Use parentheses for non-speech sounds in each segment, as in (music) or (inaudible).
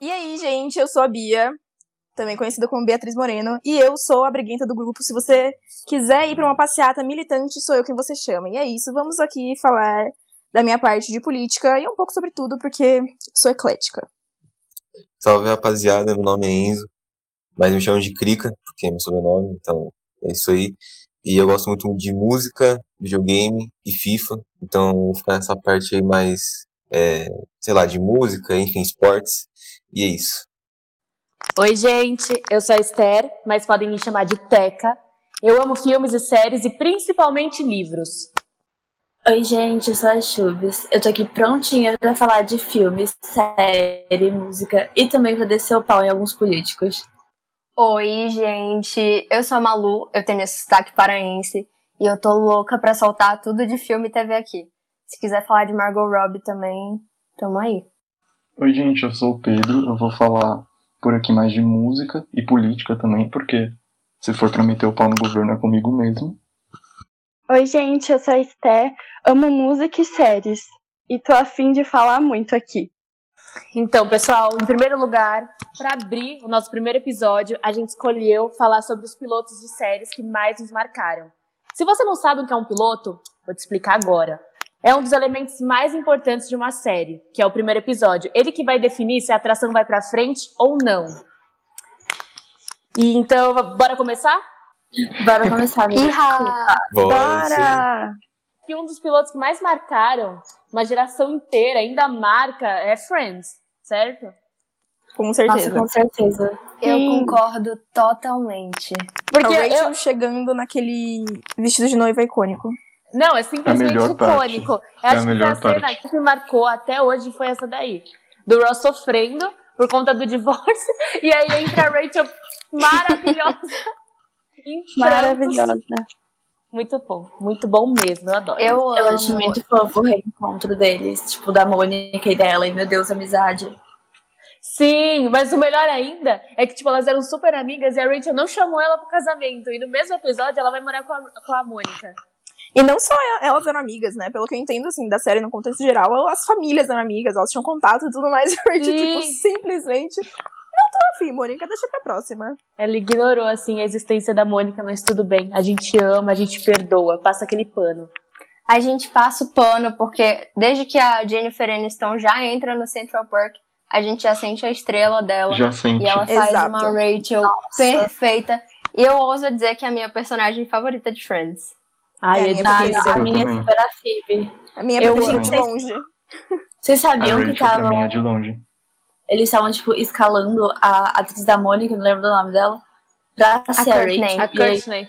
E aí, gente, eu sou a Bia, também conhecida como Beatriz Moreno, e eu sou a briguenta do grupo. Se você quiser ir para uma passeata militante, sou eu quem você chama. E é isso, vamos aqui falar da minha parte de política e um pouco sobre tudo, porque sou eclética. Salve, rapaziada, meu nome é Enzo, mas me chamam de Krika, porque é meu sobrenome, então é isso aí. E eu gosto muito de música, videogame e FIFA, então vou ficar nessa parte aí mais, é, sei lá, de música, enfim, esportes, e é isso. Oi, gente, eu sou a Esther, mas podem me chamar de Teca. Eu amo filmes e séries e principalmente livros. Oi, gente, eu sou a Chubes. Eu tô aqui prontinha pra falar de filmes, série, música e também pra descer o pau em alguns políticos. Oi, gente, eu sou a Malu, eu tenho esse sotaque paraense e eu tô louca pra soltar tudo de filme e TV aqui. Se quiser falar de Margot Robbie também, tamo aí. Oi, gente, eu sou o Pedro, eu vou falar por aqui mais de música e política também, porque se for pra meter o pau no governo é comigo mesmo. Oi, gente, eu sou a Esté, amo música e séries e tô afim de falar muito aqui. Então, pessoal, em primeiro lugar, para abrir o nosso primeiro episódio, a gente escolheu falar sobre os pilotos de séries que mais nos marcaram. Se você não sabe o que é um piloto, vou te explicar agora. É um dos elementos mais importantes de uma série, que é o primeiro episódio. Ele que vai definir se a atração vai para frente ou não. E então, bora começar? Bora começar, amiga. Bora! E um dos pilotos que mais marcaram uma geração inteira, ainda marca, é Friends, certo? Com certeza. Nossa, com certeza. Eu Sim. concordo totalmente. Porque a Rachel eu, chegando naquele vestido de noiva icônico. Não, é simplesmente icônico. Eu É a acho que melhor a cena parte. que me marcou até hoje foi essa daí. Do Ross sofrendo por conta do divórcio. (laughs) E aí entra a Rachel maravilhosa. (laughs) Maravilhosa. Muito bom, muito bom mesmo, eu adoro. Eu Eu amo. acho muito fofo o reencontro deles, tipo, da Mônica e dela, e meu Deus, amizade. Sim, mas o melhor ainda é que, tipo, elas eram super amigas e a Rachel não chamou ela pro casamento. E no mesmo episódio ela vai morar com a, com a Mônica. E não só el- elas eram amigas, né? Pelo que eu entendo, assim, da série no contexto geral, as famílias eram amigas, elas tinham contato e tudo mais. (laughs) E a Rachel, tipo, Sim. simplesmente. Não tô afim, Mônica, deixa pra próxima. Ela ignorou, assim, a existência da Mônica, mas tudo bem. A gente ama, a gente perdoa, passa aquele pano. A gente passa o pano porque desde que a Jennifer Aniston já entra no Central Park, a gente já sente a estrela dela. Já sente. E ela faz Exato. uma Rachel perfeita. E eu ouso dizer que é a minha personagem favorita de Friends. Ai, É, é, a minha a Eu minha é super a Phoebe. A minha Eu preferida de longe. Vocês sabiam que estavam. é de longe. Eles estavam, tipo, escalando a atriz da Mônica, não lembro do nome dela, pra ser a Courtney. Rachel. A E, aí, Courtney.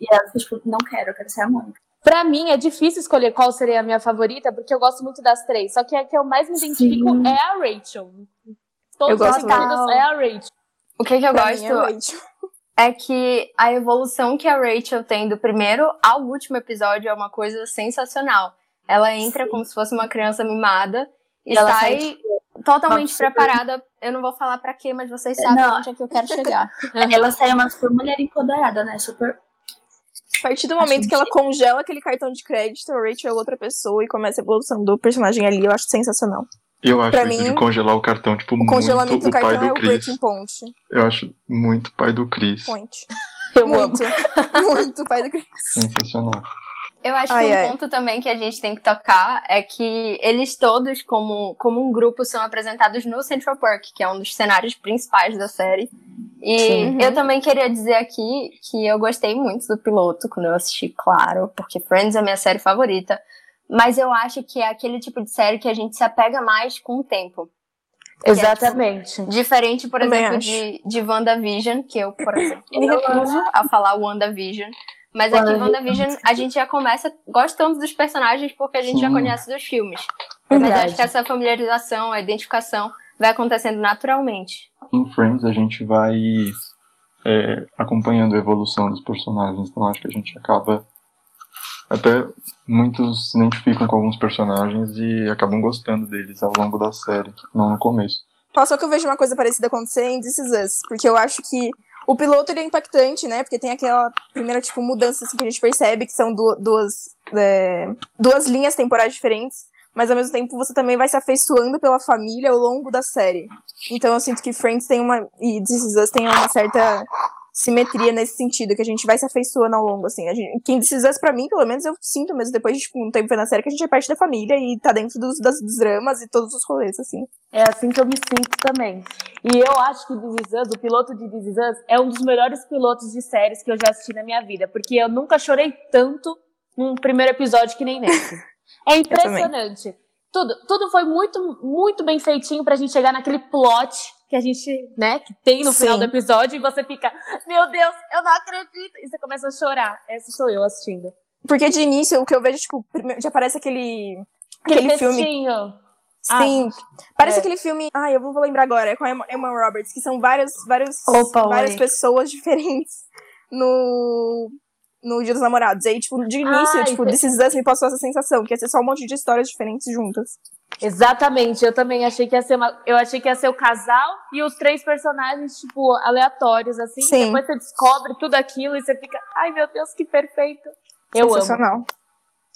e ela ficou, tipo, não quero, eu quero ser a Mônica. Pra mim, é difícil escolher qual seria a minha favorita, porque eu gosto muito das três. Só que a que eu mais me identifico Sim. é a Rachel. Todos Eu gosto os muito. é a Rachel. O que, que eu Pra gosto mim, é é que a evolução que a Rachel tem do primeiro ao último episódio é uma coisa sensacional. Ela entra Sim. como se fosse uma criança mimada e Ela sai sai, totalmente uma super- preparada. Eu não vou falar pra quê, mas vocês sabem Não. onde é que eu quero chegar. (laughs) Ela sai uma super mulher empoderada, né? Super. A partir do momento que ela congela aquele cartão de crédito, a Rachel é outra pessoa e começa a evolução do personagem ali, eu acho sensacional. Eu acho Pra isso mim, de congelar o cartão, tipo, O muito congelamento do o pai cartão é do o Chris. breaking point. Eu acho muito pai do Chris. Point. (laughs) Eu amo. Muito. muito pai do Chris. Sensacional. Eu acho Ai, que um ai. ponto também que a gente tem que tocar é que eles todos, como, como um grupo, são apresentados no Central Park, que é um dos cenários principais da série. E Sim. eu também queria dizer aqui que eu gostei muito do piloto quando eu assisti, claro, porque Friends é a minha série favorita. Mas eu acho que é aquele tipo de série que a gente se apega mais com o tempo. Exatamente. Diferente, por Também exemplo, acho. de, de WandaVision, que eu, por (laughs) exemplo, me recuso a falar WandaVision. Mas aqui, WandaVision. WandaVision, a gente já começa gostando dos personagens porque a gente já Sim. conhece dos filmes. Mas eu Verdade. acho que essa familiarização, a identificação, vai acontecendo naturalmente. Em Friends a gente vai é, acompanhando a evolução dos personagens, então acho que a gente acaba até muitos se identificam com alguns personagens e acabam gostando deles ao longo da série, não no começo. Só que eu vejo uma coisa parecida acontecer em This Is Us, porque eu acho que o piloto ele é impactante, né? Porque tem aquela primeira tipo mudança assim, que a gente percebe que são du- duas é, duas linhas temporais diferentes. mas ao mesmo tempo você também vai se afeiçoando pela família ao longo da série. Então eu sinto que Friends tem uma. E This Is Us tem uma certa simetria nesse sentido, que a gente vai se afeiçoando ao longo, assim. A gente, quem This Is Us, pra mim, pelo menos, eu sinto mesmo depois de tipo, um tempo na série que a gente é parte da família e tá dentro dos, das, dramas e todos os rolês, assim. É assim que eu me sinto também. E eu acho que This Is Us, o piloto de This Is Us, é um dos melhores pilotos de séries que eu já assisti na minha vida, porque eu nunca chorei tanto num primeiro episódio que nem nesse. (laughs) É impressionante. Tudo, tudo foi muito, muito bem feitinho pra gente chegar naquele plot que a gente, né, que tem no Sim. final do episódio e você fica, meu Deus, eu não acredito. E você começa a chorar. Essa sou eu assistindo. Porque de início, o que eu vejo, tipo, já parece aquele. Aquele filme. textinho. Sim. Parece é. aquele filme. Ai, eu vou lembrar agora. É com a Emma Roberts, que são vários, vários, Opa, várias pessoas (laughs) diferentes no. No Dia dos Namorados. E aí, tipo, de início, Ai, tipo, te- This Is Us me passou essa sensação, que ia ser só um monte de histórias diferentes juntas. Exatamente, eu também achei que ia ser uma. Eu achei que ia ser o casal e os três personagens, tipo, aleatórios, assim. Sim. Depois você descobre tudo aquilo e você fica, ai meu Deus, que perfeito. Eu amo. Sensacional.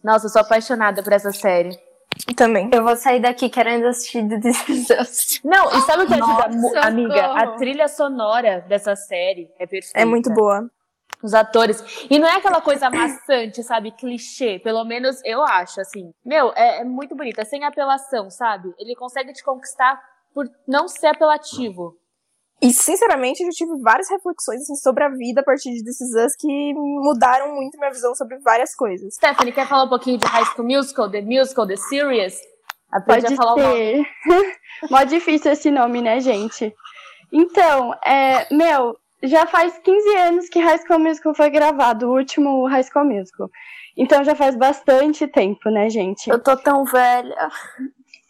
Nossa, eu sou apaixonada por essa série. Também. Eu vou sair daqui querendo assistir The This. (laughs) Não, e sabe o que ajuda, Nossa, amiga? A socorro. trilha sonora dessa série é perfeita. É muito boa. Os atores. E não é aquela coisa maçante, sabe? Clichê. Pelo menos eu acho, assim. Meu, é, é muito bonita. É sem apelação, sabe? Ele consegue te conquistar por não ser apelativo. E, sinceramente, eu tive várias reflexões assim, sobre a vida a partir de This Us que mudaram muito minha visão sobre várias coisas. Stephanie, quer falar um pouquinho de High School Musical, The Musical, The Series? Aprendi Pode a falar o nome. ser. Mó difícil esse nome, né, gente? Então, é, meu, já faz 15 anos que High School Musical foi gravado, o último High School Musical. Então já faz bastante tempo, né, gente? Eu tô tão velha.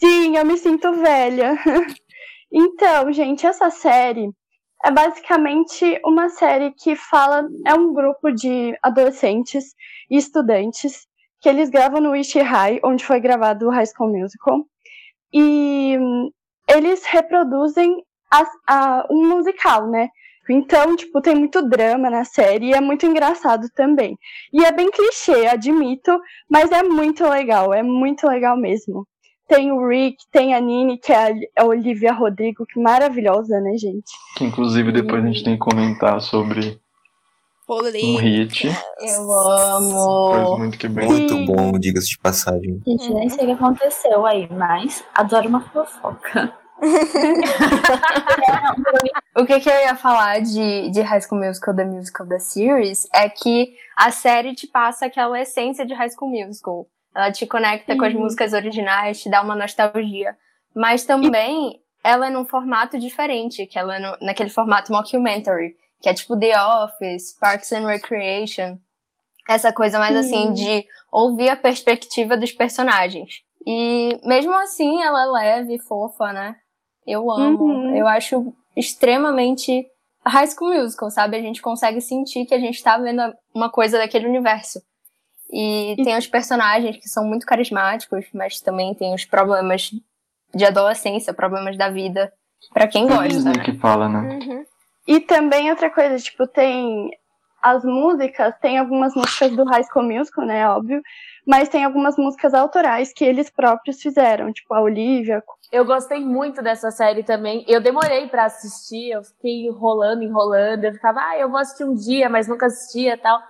Sim, eu me sinto velha. (laughs) Então, gente, essa série é basicamente uma série que fala. É um grupo de adolescentes e estudantes que eles gravam no Wish High, onde foi gravado o High School Musical. E hum, eles reproduzem as- a- um musical, né? Então, tipo, tem muito drama na série e é muito engraçado também. E é bem clichê, admito, mas é muito legal, é muito legal mesmo. Tem o Rick, tem a Nini, que é a Olivia Rodrigo, que maravilhosa, né, gente? Que inclusive depois a gente tem que comentar sobre um hit. Eu amo. muito que bem. Muito bom, diga-se de passagem. Gente, nem sei o que aconteceu aí, mas adoro uma fofoca. O que, que eu ia falar de, de High School Musical, The Musical, The Series, é que a série te passa aquela essência de High School Musical. Ela te conecta com as Uhum. músicas originais, te dá uma nostalgia. Mas também ela é num formato diferente, que ela é no- naquele formato mockumentary, que é tipo The Office, Parks and Recreation. Essa coisa mais assim Sim. de ouvir a perspectiva dos personagens. E mesmo assim ela é leve fofa, né? Eu amo. Uhum. Eu acho extremamente High School Musical, sabe? A gente consegue sentir que a gente tá vendo uma coisa daquele universo. E tem os personagens que são muito carismáticos, mas também tem os problemas de adolescência, problemas da vida, pra quem É gosta, Disney né? que fala, né? Uhum. E também outra coisa, tipo, tem as músicas, tem algumas músicas do High School Musical, né, óbvio, mas tem algumas músicas autorais que eles próprios fizeram, tipo a Olivia. Eu gostei muito dessa série também. Eu demorei pra assistir, eu fiquei enrolando, enrolando. Eu ficava, ah, eu vou assistir um dia, mas nunca assistia tal.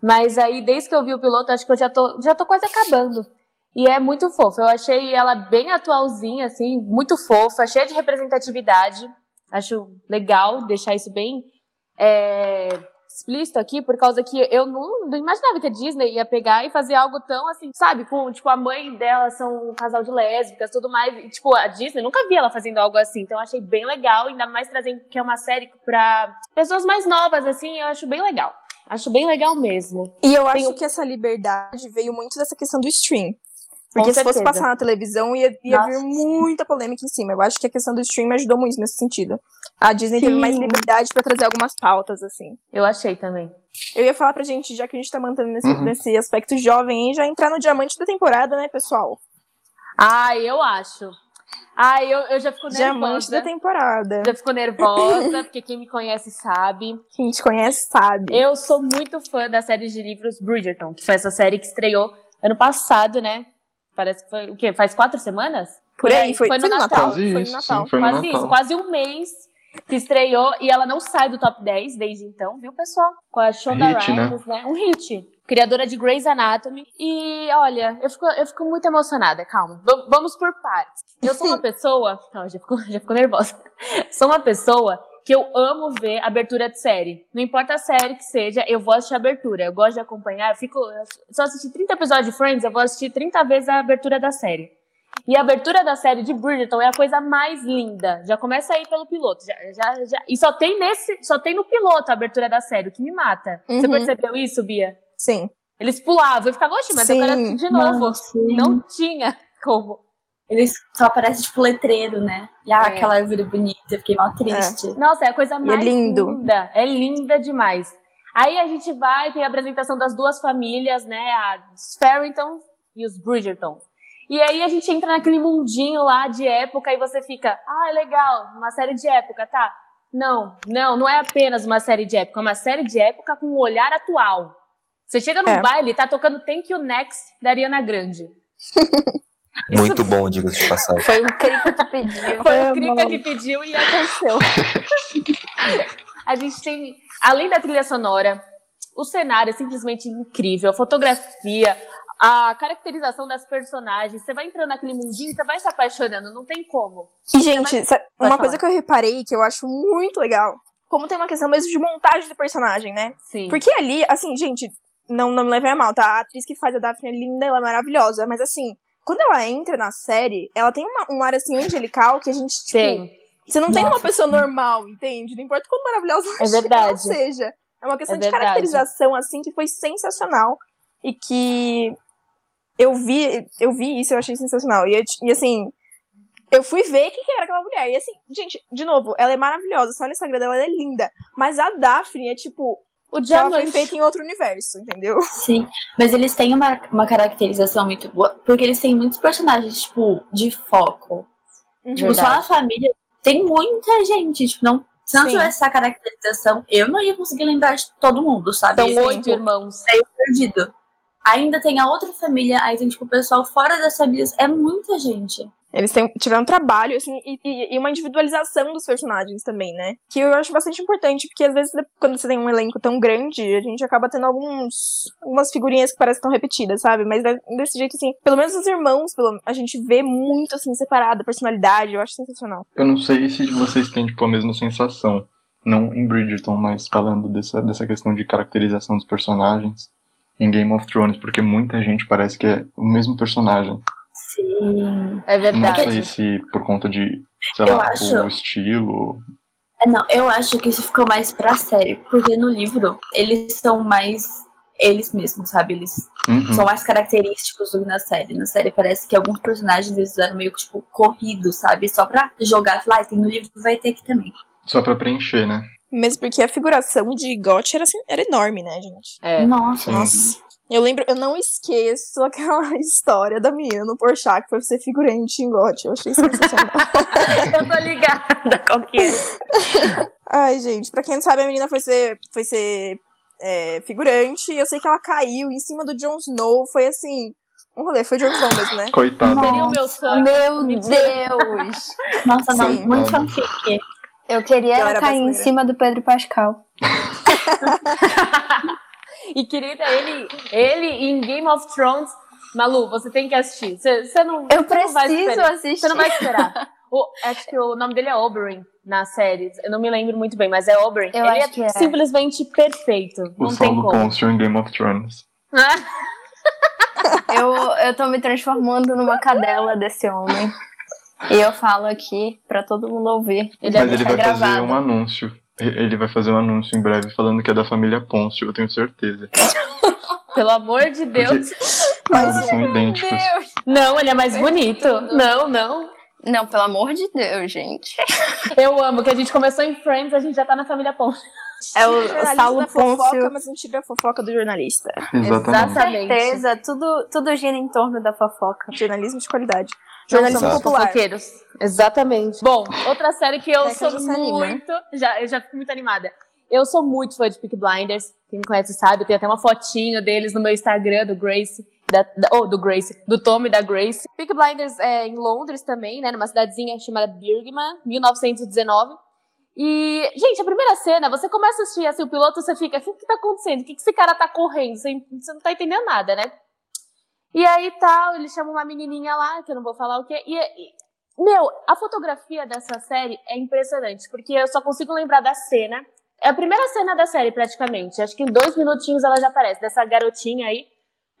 Mas aí, desde que eu vi o piloto, acho que eu já tô, já tô quase acabando. E é muito fofa. Eu achei ela bem atualzinha, assim, muito fofa, cheia de representatividade. Acho legal deixar isso bem é, explícito aqui, por causa que eu não, não imaginava que a Disney ia pegar e fazer algo tão assim, sabe? Com, tipo, a mãe dela são um casal de lésbicas, tudo mais. E, tipo, a Disney nunca vi ela fazendo algo assim. Então eu achei bem legal, ainda mais trazendo que é uma série pra pessoas mais novas, assim, eu acho bem legal. Acho bem legal mesmo. E eu acho que essa liberdade veio muito dessa questão do stream. Porque Com se fosse passar na televisão, ia, ia Nossa, vir muita polêmica em cima. Eu acho que a questão do stream ajudou muito nesse sentido. A Disney teve Sim. mais liberdade pra trazer algumas pautas, assim. Eu achei também. Eu ia falar pra gente, já que a gente tá mantendo nesse, Uhum. nesse aspecto jovem aí, já entrar no diamante da temporada, né, pessoal? Ah, eu acho. Ah, eu, eu já fico Diamante da nervosa. temporada. Já fico nervosa, porque quem me conhece sabe. Quem te conhece sabe. Eu sou muito fã da série de livros Bridgerton, que foi essa série que estreou ano passado, né? Parece que foi o quê? Faz quatro semanas? Por aí, foi, Foi no foi no Natal. Natal. Quase Foi no Natal. sim, foi no quase Natal. isso, quase um mês que estreou e ela não sai do top 10 desde então, viu, pessoal? Com a Shonda Hit, né? Rhimes, né? Um hit. Criadora de Grey's Anatomy. E olha, eu fico, eu fico muito emocionada, calma. V- vamos por partes. Eu sou uma (laughs) pessoa. Não, já ficou, já ficou nervosa. (laughs) Sou uma pessoa que eu amo ver abertura de série. Não importa a série que seja, eu vou assistir a abertura. Eu gosto de acompanhar. Eu fico. Eu assistir 30 episódios de Friends, eu vou assistir 30 vezes a abertura da série. E a abertura da série de Bridgerton é a coisa mais linda. Já começa aí pelo piloto. Já, já, já- E só tem nesse, só tem no piloto a abertura da série, o que me mata. Você Uhum. percebeu isso, Bia? Sim. Eles pulavam, eu ficava, oxe, mas eu Sim. quero de novo. Não tinha como. Eles só aparecem tipo letreiro, né? E ah, É. aquela árvore bonita, eu fiquei mal triste. Nossa, é a coisa mais lindo. linda. É linda demais. Aí a gente vai, tem a apresentação das duas famílias, né? As Farrington e os Bridgerton. E aí a gente entra naquele mundinho lá de época e você fica, ah, é legal, uma série de época, tá? Não, não, não é apenas uma série de época, é uma série de época com um olhar atual. Você chega no É. baile, tá tocando Thank You Next da Ariana Grande. (laughs) Muito bom, diga-se de passagem. Foi o Crico que pediu. Foi o. Krika que pediu e aconteceu. a gente tem, além da trilha sonora, o cenário é simplesmente incrível, a fotografia, a caracterização das personagens. Você vai entrando naquele mundinho, você vai se apaixonando, não tem como. E, gente, sa- uma coisa que eu reparei que eu acho muito legal, como tem uma questão mesmo de montagem do personagem, né? Sim. Porque ali, assim, gente, não, não me levem a mal, tá? A atriz que faz a Daphne é linda, ela é maravilhosa, mas assim, quando ela entra na série, ela tem uma, um ar assim angelical que a gente, tipo, Tem. você não tem uma Nossa, pessoa normal, entende? Não importa quão maravilhosa É (laughs) verdade. seja. É uma questão É de verdade. caracterização, assim, que foi sensacional e que eu vi, eu vi isso, eu achei sensacional. E, e, assim, eu fui ver quem que era aquela mulher. E assim, gente, de novo, ela é maravilhosa, só no Instagram dela ela é linda. Mas a Daphne é tipo, O ela foi diamante. feita em outro universo, entendeu? (laughs) Sim, mas eles têm uma, uma caracterização muito boa, porque eles têm muitos personagens, tipo, de foco. Tipo, só na família tem muita gente, tipo, não. Se não tivesse essa caracterização, eu não ia conseguir lembrar de todo mundo, sabe? São oito tipo, irmãos. perdido. Ainda tem a outra família, aí tem, tipo, o pessoal fora das famílias. É muita gente. Eles têm- tiveram um trabalho, assim, e, e- e uma individualização dos personagens também, né? Que eu acho bastante importante, porque às vezes, quando você tem um elenco tão grande, a gente acaba tendo alguns, algumas figurinhas que parecem tão repetidas, sabe? Mas de- desse jeito, assim, pelo menos os irmãos, pelo, a gente vê muito, assim, separado, a personalidade, eu acho sensacional. Eu não sei se vocês têm tipo, a mesma sensação. Não em Bridgerton, mas falando dessa, dessa questão de caracterização dos personagens em Game of Thrones, porque muita gente parece que é o mesmo personagem. Sim. É Não verdade. sei se por conta de, sei Eu lá, acho. o estilo. É, não, eu acho que isso ficou mais pra série, porque no livro eles são mais eles mesmos, sabe? Eles Uhum. são mais característicos do que na série. Na série parece que alguns personagens eles eram meio que, tipo, corridos, sabe? Só pra jogar, falar, ah, tem no livro, vai ter aqui também. Só pra preencher, né? Mesmo porque a figuração de Got era, assim, era enorme, né, gente? É. Nossa. Nossa. Eu lembro, eu não esqueço aquela (laughs) história da menina no Porchat que foi ser figurante em Got. Eu achei sensacional. (laughs) Eu tô ligada qual que é. Ai, gente, pra quem não sabe, a menina foi ser, foi ser é, figurante. E eu sei que ela caiu em cima do Jon Snow. Foi assim, um rolê. Foi Jon Snow mesmo, né? Coitado. Seria o meu sonho. Meu. Deus! nossa, não, Sim. muito fanfic. Eu queria Galera cair em cima do Pedro Pascal. (laughs) E querida, ele, ele em Game of Thrones. Malu, você tem que assistir. Você não, Eu não preciso esperar. assistir. Você não vai esperar. O- acho que o nome dele é Oberyn na série. Eu não me lembro muito bem, mas é Oberyn. Eu ele acho que é. simplesmente perfeito. O não tem como. Constio em Game of Thrones. (laughs) Eu, eu tô me transformando numa cadela desse homem. E eu falo aqui pra todo mundo ouvir. Ele é Mas ele deixar vai fazer gravado. um anúncio. E- Ele vai fazer um anúncio em breve falando que é da família Ponce, eu tenho certeza. (laughs) Pelo amor de Deus. Eles são idênticos. Não, ele é mais bonito. Não, não. Não, pelo amor de Deus, gente. (laughs) Eu amo que a gente começou em Friends, a gente já tá na família Ponce. É o, o Saulo da fofoca, mas não tira a fofoca do jornalista. Exatamente. Exatamente. certeza, tudo, tudo gira em torno da fofoca. Jornalismo de qualidade. Jornalismo Exato. popular. Fofoqueiros. Exatamente. Bom, outra série que eu É que sou anima. muito. Já, eu já fico muito animada. Eu sou muito fã de Peak Blinders. Quem me conhece sabe, eu tenho até uma fotinho deles no meu Instagram, do Grace. Da, da, oh, do Grace, do Tom e da Grace. Peak Blinders é em Londres também, né? Numa cidadezinha chamada Birmingham, 1919. E, gente, a primeira cena, você começa a assistir assim, o piloto, você fica, o que, que tá acontecendo? O que, que esse cara tá correndo? Você, você não tá entendendo nada, né? E aí tal, ele chama uma menininha lá, que eu não vou falar o que. E, e, meu, a fotografia dessa série é impressionante, porque eu só consigo lembrar da cena. É a primeira cena da série, praticamente. Acho que em dois minutinhos ela já aparece, dessa garotinha aí,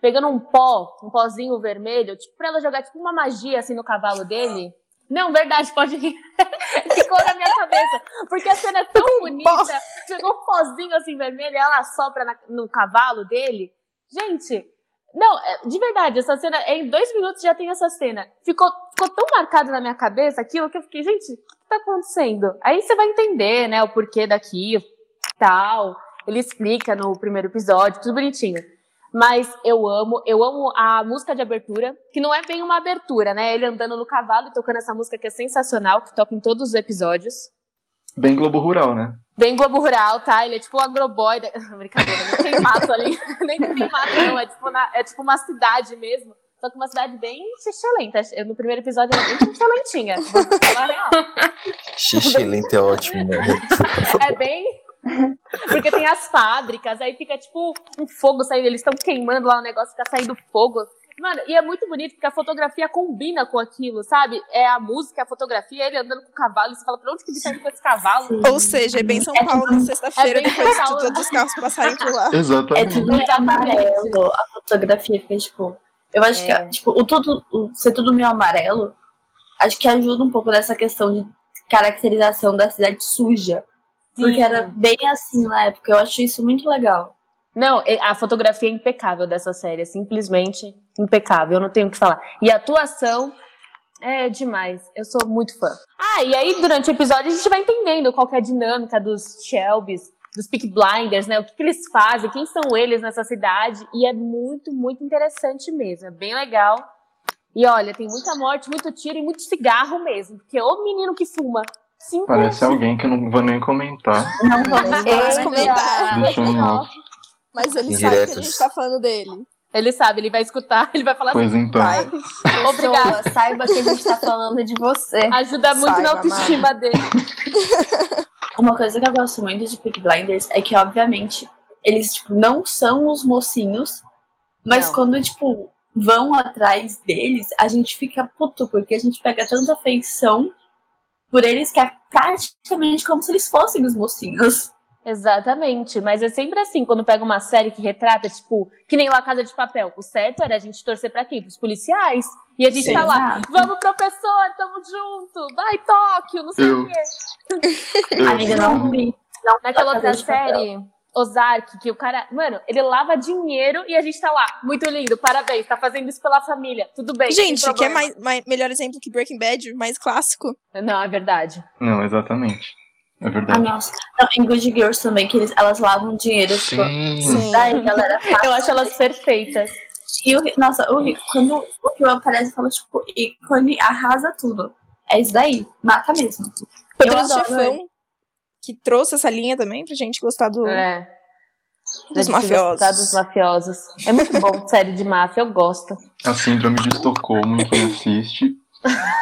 pegando um pó, um pozinho vermelho, tipo, pra ela jogar tipo uma magia assim no cavalo dele. Não, verdade, pode rir. (laughs) Ficou na minha cabeça. Porque a cena é tão bonita. Chegou um pozinho assim vermelho e ela sopra na, no cavalo dele. Gente, não, é, de verdade, essa cena, em dois minutos já tem essa cena. Ficou, ficou tão marcado na minha cabeça aquilo que eu fiquei, gente, o que tá acontecendo? Aí você vai entender, né, o porquê daquilo, tal. Ele explica no primeiro episódio, tudo bonitinho. Mas eu amo, eu amo a música de abertura, que não é bem uma abertura, né? Ele andando no cavalo e tocando essa música que é sensacional, que toca em todos os episódios. Bem Globo Rural, né? Bem Globo Rural, tá? Ele é tipo o agroboy. Da... (laughs) Brincadeira, não tem mato ali. (laughs) Nem tem mato, não. É tipo, na... é tipo uma cidade mesmo. Só que uma cidade bem xixelenta. No primeiro episódio era bem xixelentinha. Vou falar real. Xixelenta é ótimo, né? (laughs) É bem porque tem as fábricas, aí fica tipo um fogo saindo, eles estão queimando lá o negócio, fica saindo fogo. Mano, e é muito bonito porque a fotografia combina com aquilo, sabe? É a música, a fotografia, ele andando com o cavalo, e você fala, pra onde que ele tá indo com esse cavalo? Ou seja, é bem São Paulo na sexta-feira, é depois São de Paulo. todos os carros passarem por lá. É Exatamente. tudo meio amarelo, a fotografia fica, tipo. Eu acho É. que, tipo, o tudo, o ser tudo meio amarelo, acho que ajuda um pouco nessa questão de caracterização da cidade suja. Porque Sim. era bem assim na época. Eu acho isso muito legal. Não, a fotografia é impecável dessa série, é simplesmente impecável, eu não tenho o que falar. E a atuação é demais, eu sou muito fã. Ah, e aí durante o episódio a gente vai entendendo qual que é a dinâmica dos Shelbys, dos Peak Blinders, né? O que, que eles fazem, quem são eles nessa cidade, e é muito, muito interessante mesmo, é bem legal. E olha, tem muita morte, muito tiro e muito cigarro mesmo, porque o menino que fuma. Cinco Parece alguém que eu não vou nem comentar. Não vamos Vamos falar. comentar. Deixa off. Mas ele sabe que a Indiretas. gente tá falando dele. Ele sabe, ele vai escutar, (laughs) ele vai falar assim, Pois então. Vai. Obrigada. Saiba que a gente tá falando de você. ajuda muito Saiba, na autoestima dele. (laughs) Uma coisa que eu gosto muito de Peak Blinders é que, obviamente, eles, tipo, não são os mocinhos, mas Não. quando, tipo, vão atrás deles, a gente fica puto, porque a gente pega tanta afeição por eles que é praticamente como se eles fossem os mocinhos. Exatamente, mas é sempre assim, quando pega uma série que retrata, tipo, que nem La Casa de Papel. O certo era a gente torcer pra quem? Pros policiais. E a gente Sim. tá lá, Exato. vamos professor, tamo junto, vai Tóquio, não sei Eu- o quê. Ainda (laughs) não vi. Não, Naquela La outra Papel. série, Ozark, que o cara, mano, ele lava dinheiro e a gente tá lá, muito lindo, parabéns, tá fazendo isso pela família, tudo bem. Gente, quer problema. mais, mais- melhor exemplo que Breaking Bad? Mais clássico? Não, é verdade. Não, exatamente. É Ah, verdade. nossa. Não, em Good Girls também, que eles, elas lavam dinheiro. Tipo, Sim. Sim. daí, galera. Eu acho elas perfeitas. E o, nossa, o, Rick- quando o Rio aparece, fala, tipo, ícone arrasa tudo. É isso daí, mata mesmo. Poderoso adoro Chefão, que trouxe essa linha também pra gente gostar do, É. dos mafiosos. Dos mafiosos. É muito bom, (laughs) série de máfia, eu gosto. A síndrome de Estocolmo em quem assiste.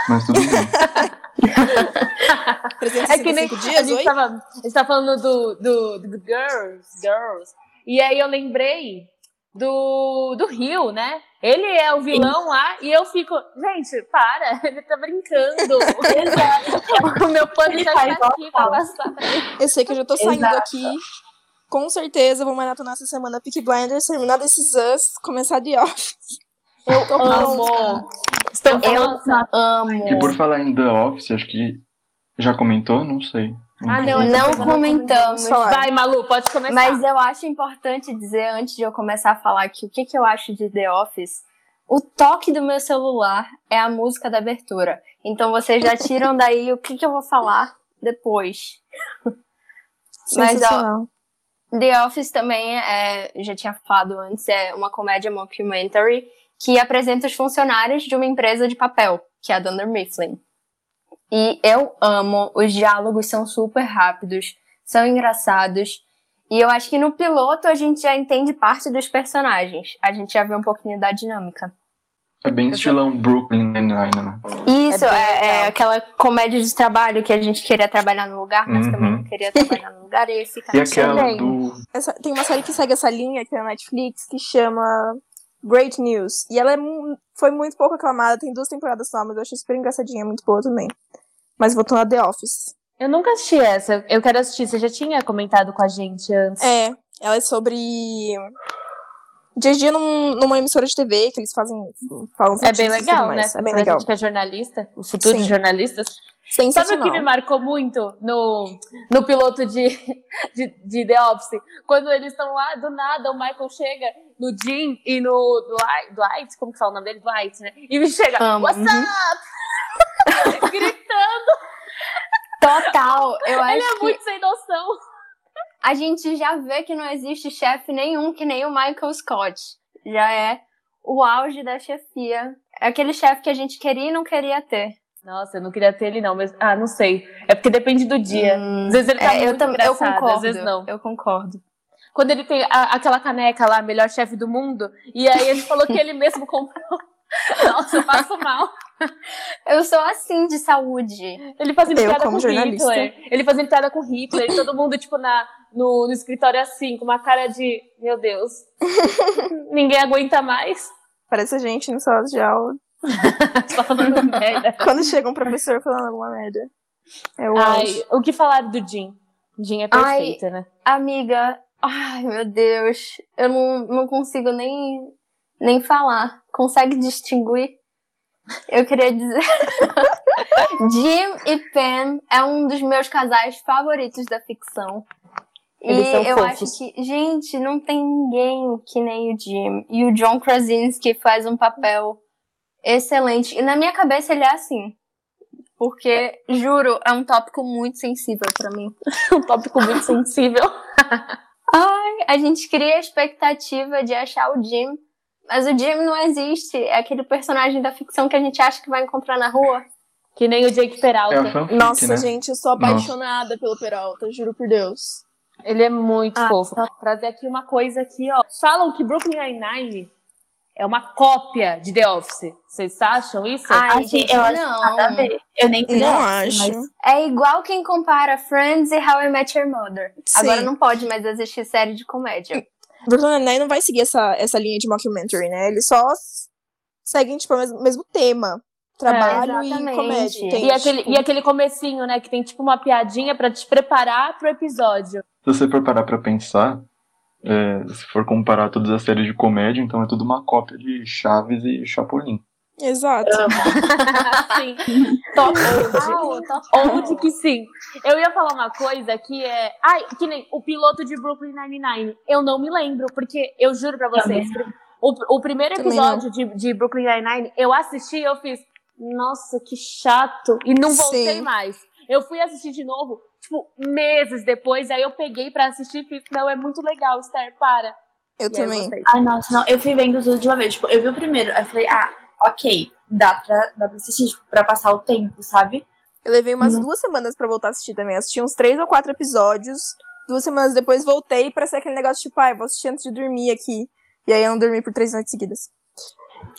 Mas tudo bem. (laughs) (laughs) 365 É que nem dias, a gente oi? tava, a gente tava falando do, do, do Girls, Girls. E aí eu lembrei do, do Rio, né? Ele é o vilão lá e eu fico, gente, para, (laughs) ele tá brincando. (laughs) o meu pano já faz tá aqui pra passar. Eu sei que eu já tô saindo Exato. aqui. Com certeza vou maratonar essa semana Peaky Blinders, terminar desses Us, começar The Office. Eu amo. Estou Eu amo. E por falar em The Office, acho que já comentou? Não sei. Ah, não, Não coisa comentamos. Vai, Malu, pode começar. Mas eu acho importante dizer, antes de eu começar a falar aqui, o que, que eu acho de The Office. O toque do meu celular é a música da abertura. Então vocês já tiram daí o que, que eu vou falar depois. (laughs) Mas, ó. The Office também é, já tinha falado antes, é uma comédia mockumentary que apresenta os funcionários de uma empresa de papel, que é a Dunder Mifflin. E eu amo, os diálogos são super rápidos, são engraçados. E eu acho que no piloto a gente já entende parte dos personagens. A gente já vê um pouquinho da dinâmica. É bem estilão Brooklyn Nine-Nine, né? Isso, É é, é aquela comédia de trabalho que a gente queria trabalhar no lugar, mas Uhum. também não queria trabalhar no lugar e ficar E aquela do. Essa- tem uma série que segue essa linha aqui na Netflix que chama Great News. E ela é foi muito pouco aclamada, tem duas temporadas só, mas eu achei super engraçadinha, muito boa também. Mas voltando a The Office. Eu nunca assisti essa. Eu quero assistir. Você já tinha comentado com a gente antes. É, ela é sobre. Dia a dia num- numa emissora de TV que eles fazem. Falam É bem legal, né? É bem legal. gente que é jornalista, o futuro Sim. de jornalistas. Sabe o que me marcou muito no, no piloto de, de, de The Office? Quando eles estão lá, do nada, o Michael chega no Jim e no Dwight, Dwight, como que fala o nome dele? Dwight, né? E me chega, Amo, what's uhum. up? (laughs) Gritando. Total, eu Ele acho é que muito sem noção. A gente já vê que não existe chefe nenhum que nem o Michael Scott. Já é o auge da chefia. É aquele chefe que a gente queria e não queria ter. Nossa, eu não queria ter ele não, mas... Ah, não sei. É porque depende do dia. Hum, Às vezes ele tá é, eu, muito eu engraçado, concordo. às vezes não. Eu concordo. Quando ele tem a- aquela caneca lá, melhor chefe do mundo, e aí ele falou que ele (laughs) mesmo comprou. Nossa, eu passo mal. Eu sou assim de saúde. Ele fazendo Eu, piada com jornalista. Hitler. Ele fazendo piada com Hitler. E todo mundo, tipo, na, no, no escritório assim, com uma cara de, meu Deus, (laughs) ninguém aguenta mais. Parece a gente no sala de aula. (laughs) Falando merda. Quando chega um professor falando alguma merda. É o Ai, o que falaram do Jim? Jim é Ai. perfeito, né? Amiga, ai meu Deus, eu não, não consigo nem, nem falar. Consegue distinguir? Eu queria dizer. (laughs) Jim e Pam é um dos meus casais favoritos da ficção. Eles e são eu fofos. acho que, gente, não tem ninguém que nem o Jim. E o John Krasinski faz um papel excelente. E na minha cabeça ele é assim. Porque, juro, é um tópico muito sensível pra mim. (laughs) Um tópico muito sensível. (laughs) Ai, a gente cria a expectativa de achar o Jim, mas o Jim não existe. É aquele personagem da ficção que a gente acha que vai encontrar na rua. Que nem o Jake É Peralta. a fanfic, Nossa, né? gente, eu sou apaixonada pelo Peralta, juro por Deus. Ele é muito Ah, fofo. Trazer aqui uma coisa aqui, ó. Falam que Brooklyn Nine-Nine é uma cópia de The Office. Vocês acham isso? Ai, gente, eu acho não. nada a ver. Eu nem vi Não acho. mas É igual quem compara Friends e How I Met Your Mother. Sim. Agora não pode mais existir série de comédia. Brooklyn Nine-Nine não vai seguir essa, essa linha de mockumentary, né? Eles só seguem, tipo, o mesmo, mesmo tema. Trabalho e exatamente. comédia. E entende? E aquele, Tipo, e aquele comecinho, né? Que tem tipo uma piadinha pra te preparar pro episódio. Se você for parar pra pensar, é, se for comparar todas as séries de comédia, então é tudo uma cópia de Chaves e Chapolin. Exato. (laughs) sim. Total, total. Old que sim. Eu ia falar uma coisa que é. Ai, que nem o piloto de Brooklyn Nine-Nine. Eu não me lembro, porque eu juro pra vocês. O, o primeiro episódio de, de Brooklyn Nine-Nine, eu assisti e eu fiz. Nossa, que chato. E não voltei Sim. mais. Eu fui assistir de novo, tipo, meses depois. Aí eu peguei pra assistir e fiz. Não, é muito legal, Esther, para. Eu E também. gostei. Ai, nossa, não. Eu fui vendo tudo de uma vez. Tipo, eu vi o primeiro. Aí eu falei, ah, ok. Dá pra, dá pra assistir, tipo, pra passar o tempo, sabe? Eu levei umas Uhum. duas semanas pra voltar a assistir também. Assisti uns três ou quatro episódios. Duas semanas depois voltei pra ser aquele negócio tipo, ai, vou assistir antes de dormir aqui. E aí eu não dormi por três noites seguidas.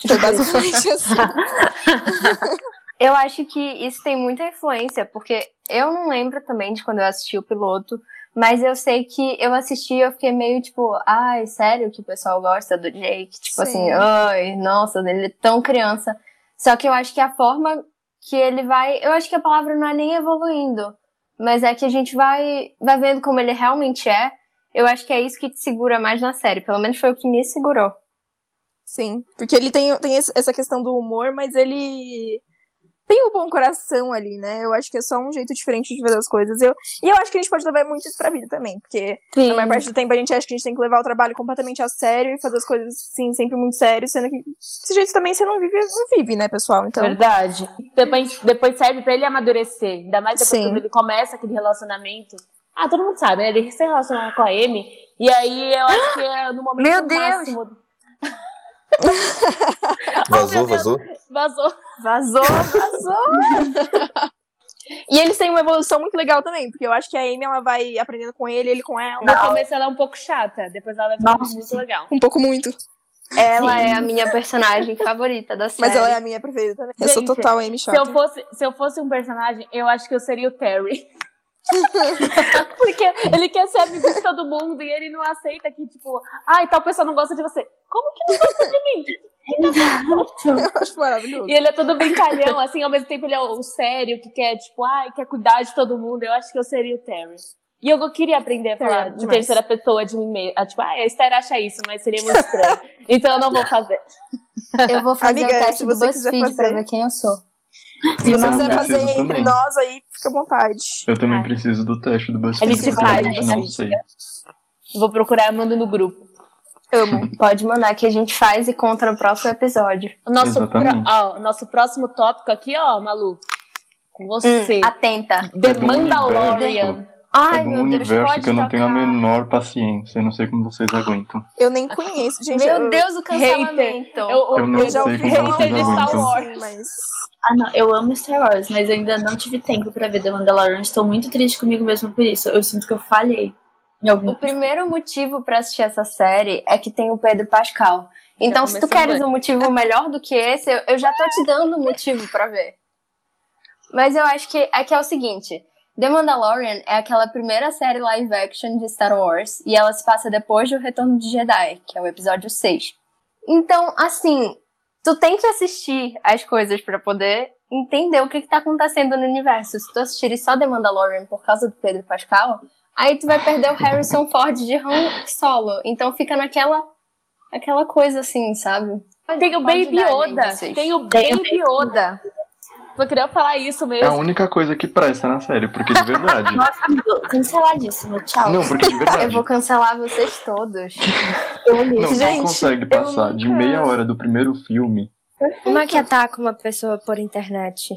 Foi basicamente assim. (laughs) Eu acho que isso tem muita influência, porque eu não lembro também de quando eu assisti o piloto, mas eu sei que eu assisti e eu fiquei meio tipo, ai, sério que o pessoal gosta do Jake? Tipo Sim. assim, ai, nossa, ele é tão criança. Só que eu acho que a forma que ele vai. Eu acho que a palavra não é nem evoluindo, mas é que a gente vai, vai vendo como ele realmente é. Eu acho que é isso que te segura mais na série. Pelo menos foi o que me segurou. Sim. Porque ele tem, tem essa questão do humor, mas ele tem um bom coração ali, né? Eu acho que é só um jeito diferente de ver as coisas. Eu, e eu acho que a gente pode levar muito isso pra vida também. Porque Sim. na maior parte do tempo a gente acha que a gente tem que levar o trabalho completamente a sério e fazer as coisas, sim, sempre muito sério, sendo que desse jeito também você não vive, não vive, né, pessoal? Então. Verdade. Depois, depois serve pra ele amadurecer. Ainda mais depois Sim. quando ele começa aquele relacionamento. Ah, todo mundo sabe, né? Ele se relaciona com a Amy. E aí eu acho que é no momento Meu Deus! máximo. (laughs) Vazou, Deus. vazou. Vazou. Vazou, vazou. (laughs) E eles têm uma evolução muito legal também, porque eu acho que a Amy ela vai aprendendo com ele, ele com ela. No começo ela é um pouco chata, depois ela vai ficar Nossa, muito sim. legal. Um pouco muito. Ela é a minha personagem (laughs) favorita da série. Mas ela é a minha preferida também. eu sou Gente, total Amy Se chata. eu, fosse, se eu fosse um personagem, eu acho que eu seria o Terry. (laughs) Porque ele quer ser amigo de todo mundo e ele não aceita que, tipo, ai, tal pessoa não gosta de você. Como que não gosta de mim? Eu (laughs) acho maravilhoso. E ele é todo brincalhão, assim, ao mesmo tempo ele é o sério, que quer, tipo, ai, quer cuidar de todo mundo. Eu acho que eu seria o Terry. E eu queria aprender a falar É, de terceira pessoa de mim mesmo. Ah, Tipo, ah, a Esther acha isso, mas seria muito estranho. então eu não vou fazer. Eu vou fazer Amiga, o teste do BuzzFeed pra ver quem eu sou. Se você quiser fazer entre também. nós aí, fica à vontade. Eu também preciso do teste do BuzzFeed. Ele eu faz, não sei. Vou procurar, eu mando no grupo. Amo. (laughs) Pode mandar que a gente faz e conta no próximo episódio. O nosso, pro, ó, o nosso próximo tópico aqui, ó, Malu. Com você. Hum, atenta. Do Mandalorian. universo- Ai, é um meu Deus, universo pode que eu não tenho a tocar. menor paciência. Eu não sei como vocês aguentam. Eu nem conheço, gente. Meu eu, Deus, o cancelamento. Eu, eu, Eu não eu já sei ouvi como vocês hater de Star. Wars. Mas. Ah, não, eu amo Star Wars, mas eu ainda não tive tempo pra ver The Mandalorian. Estou muito triste comigo mesmo por isso. Eu sinto que eu falhei em algum O primeiro motivo pra assistir essa série é que tem o Pedro Pascal. Então, se tu queres bem. um motivo (laughs) melhor do que esse, eu, eu já tô te dando um motivo pra ver. Mas eu acho que é que é o seguinte: The Mandalorian é aquela primeira série live action de Star Wars e ela se passa depois do Retorno de Jedi, que é o episódio 6. Então, assim, tu tem que assistir as coisas pra poder entender o que, que tá acontecendo no universo. Se tu assistir só The Mandalorian por causa do Pedro Pascal, aí tu vai perder o Harrison Ford de Han Solo. Então fica naquela aquela coisa assim, sabe? Tem o Baby Yoda. Tem o Baby Yoda. Eu queria falar isso É a mesmo. única coisa que presta na série, porque de verdade. (laughs) Nossa, amigo, canceladíssimo. Tchau. não, porque de Eu verdade. vou cancelar vocês todos. Eu. Não, Gente, não consegue eu passar de meia hora do primeiro filme. Como é que ataca uma pessoa por internet?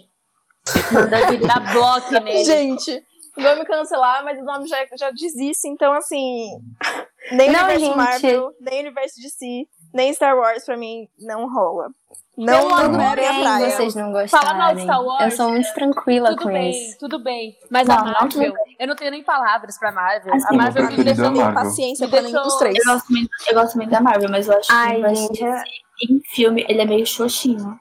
Manda vir Dá bloco (laughs) nele. Gente, vão me cancelar, mas o nome já, já diz isso, então assim. Nem Não, universo gente. Marvel, nem universo DC, nem Star Wars pra mim não rola. Pelo Não, não amor é de vocês não Fala mal de gostarem. Star Wars. Eu sou muito tranquila Tudo com bem, isso. tudo bem. Mas Não, a não, Marvel, tudo eu não tenho nem palavras pra Marvel. Assim, a Marvel me é deixou Não Marvel. paciência pra nenhum dos três. Eu gosto, muito, eu gosto muito da Marvel, mas eu acho que Ai, universo gente, é- em filme ele é meio xoxinho.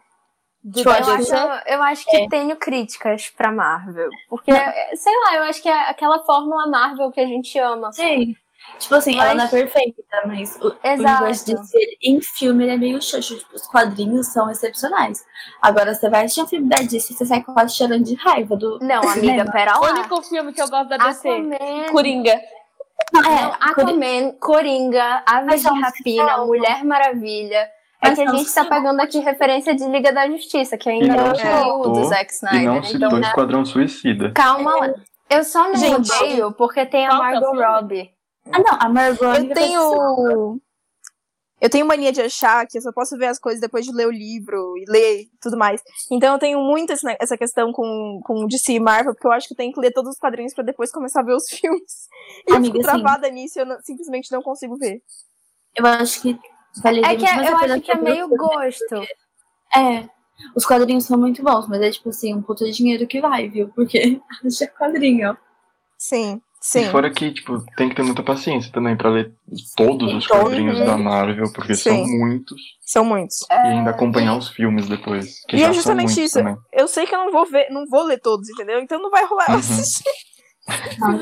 de Eu acho, eu acho que tenho críticas pra Marvel. Porque, sei lá, eu acho que é aquela fórmula Marvel que a gente ama. Sim. Tipo assim, Mas- ela não é perfeita, mas o, o Exato. universo de ser em filme ele é meio xoxo. Tipo, os quadrinhos são excepcionais. Agora, você vai assistir um filme da DC, você sai quase chorando de raiva do. Não, amiga, cinema. pera O lá. único filme que eu gosto da DC. Aquaman, Coringa. Não, é, Aquaman, Coringa, Mas de são Rapina, Mulher Maravilha. É Mas que a são gente tá pegando aqui referência de Liga da Justiça, que ainda E não saiu citou- do Zack E Snyder. não Então, citou Esquadrão Suicida. calma lá. Eu só não Gente, odeio porque tem a é o Margot? Robbie. Ah, não, a Margot Eu isso. tenho. Eu tenho mania de achar que eu só posso ver as coisas depois de ler o livro e ler tudo mais. Então eu tenho muito esse essa questão com, com DC e Marvel, porque eu acho que eu tenho que ler todos os quadrinhos pra depois começar a ver os (laughs) filmes. E Amiga, eu fico sim. travada nisso e eu não- simplesmente não consigo ver. Eu acho que vale É que mais eu acho que é meio gosto. É. Os quadrinhos são muito bons, mas é tipo assim, um puta dinheiro que vai, viu? Porque (laughs) haja quadrinho. Sim, sim. E fora que, tipo, tem que ter muita paciência também pra ler todos os Todos, quadrinhos da Marvel, porque são Sim. muitos. São muitos. E ainda acompanhar os filmes depois. Que E já é justamente são muitos isso. Também. Eu sei que eu não vou ver, não vou ler todos, entendeu? Então não vai rolar eu Uhum. assistir.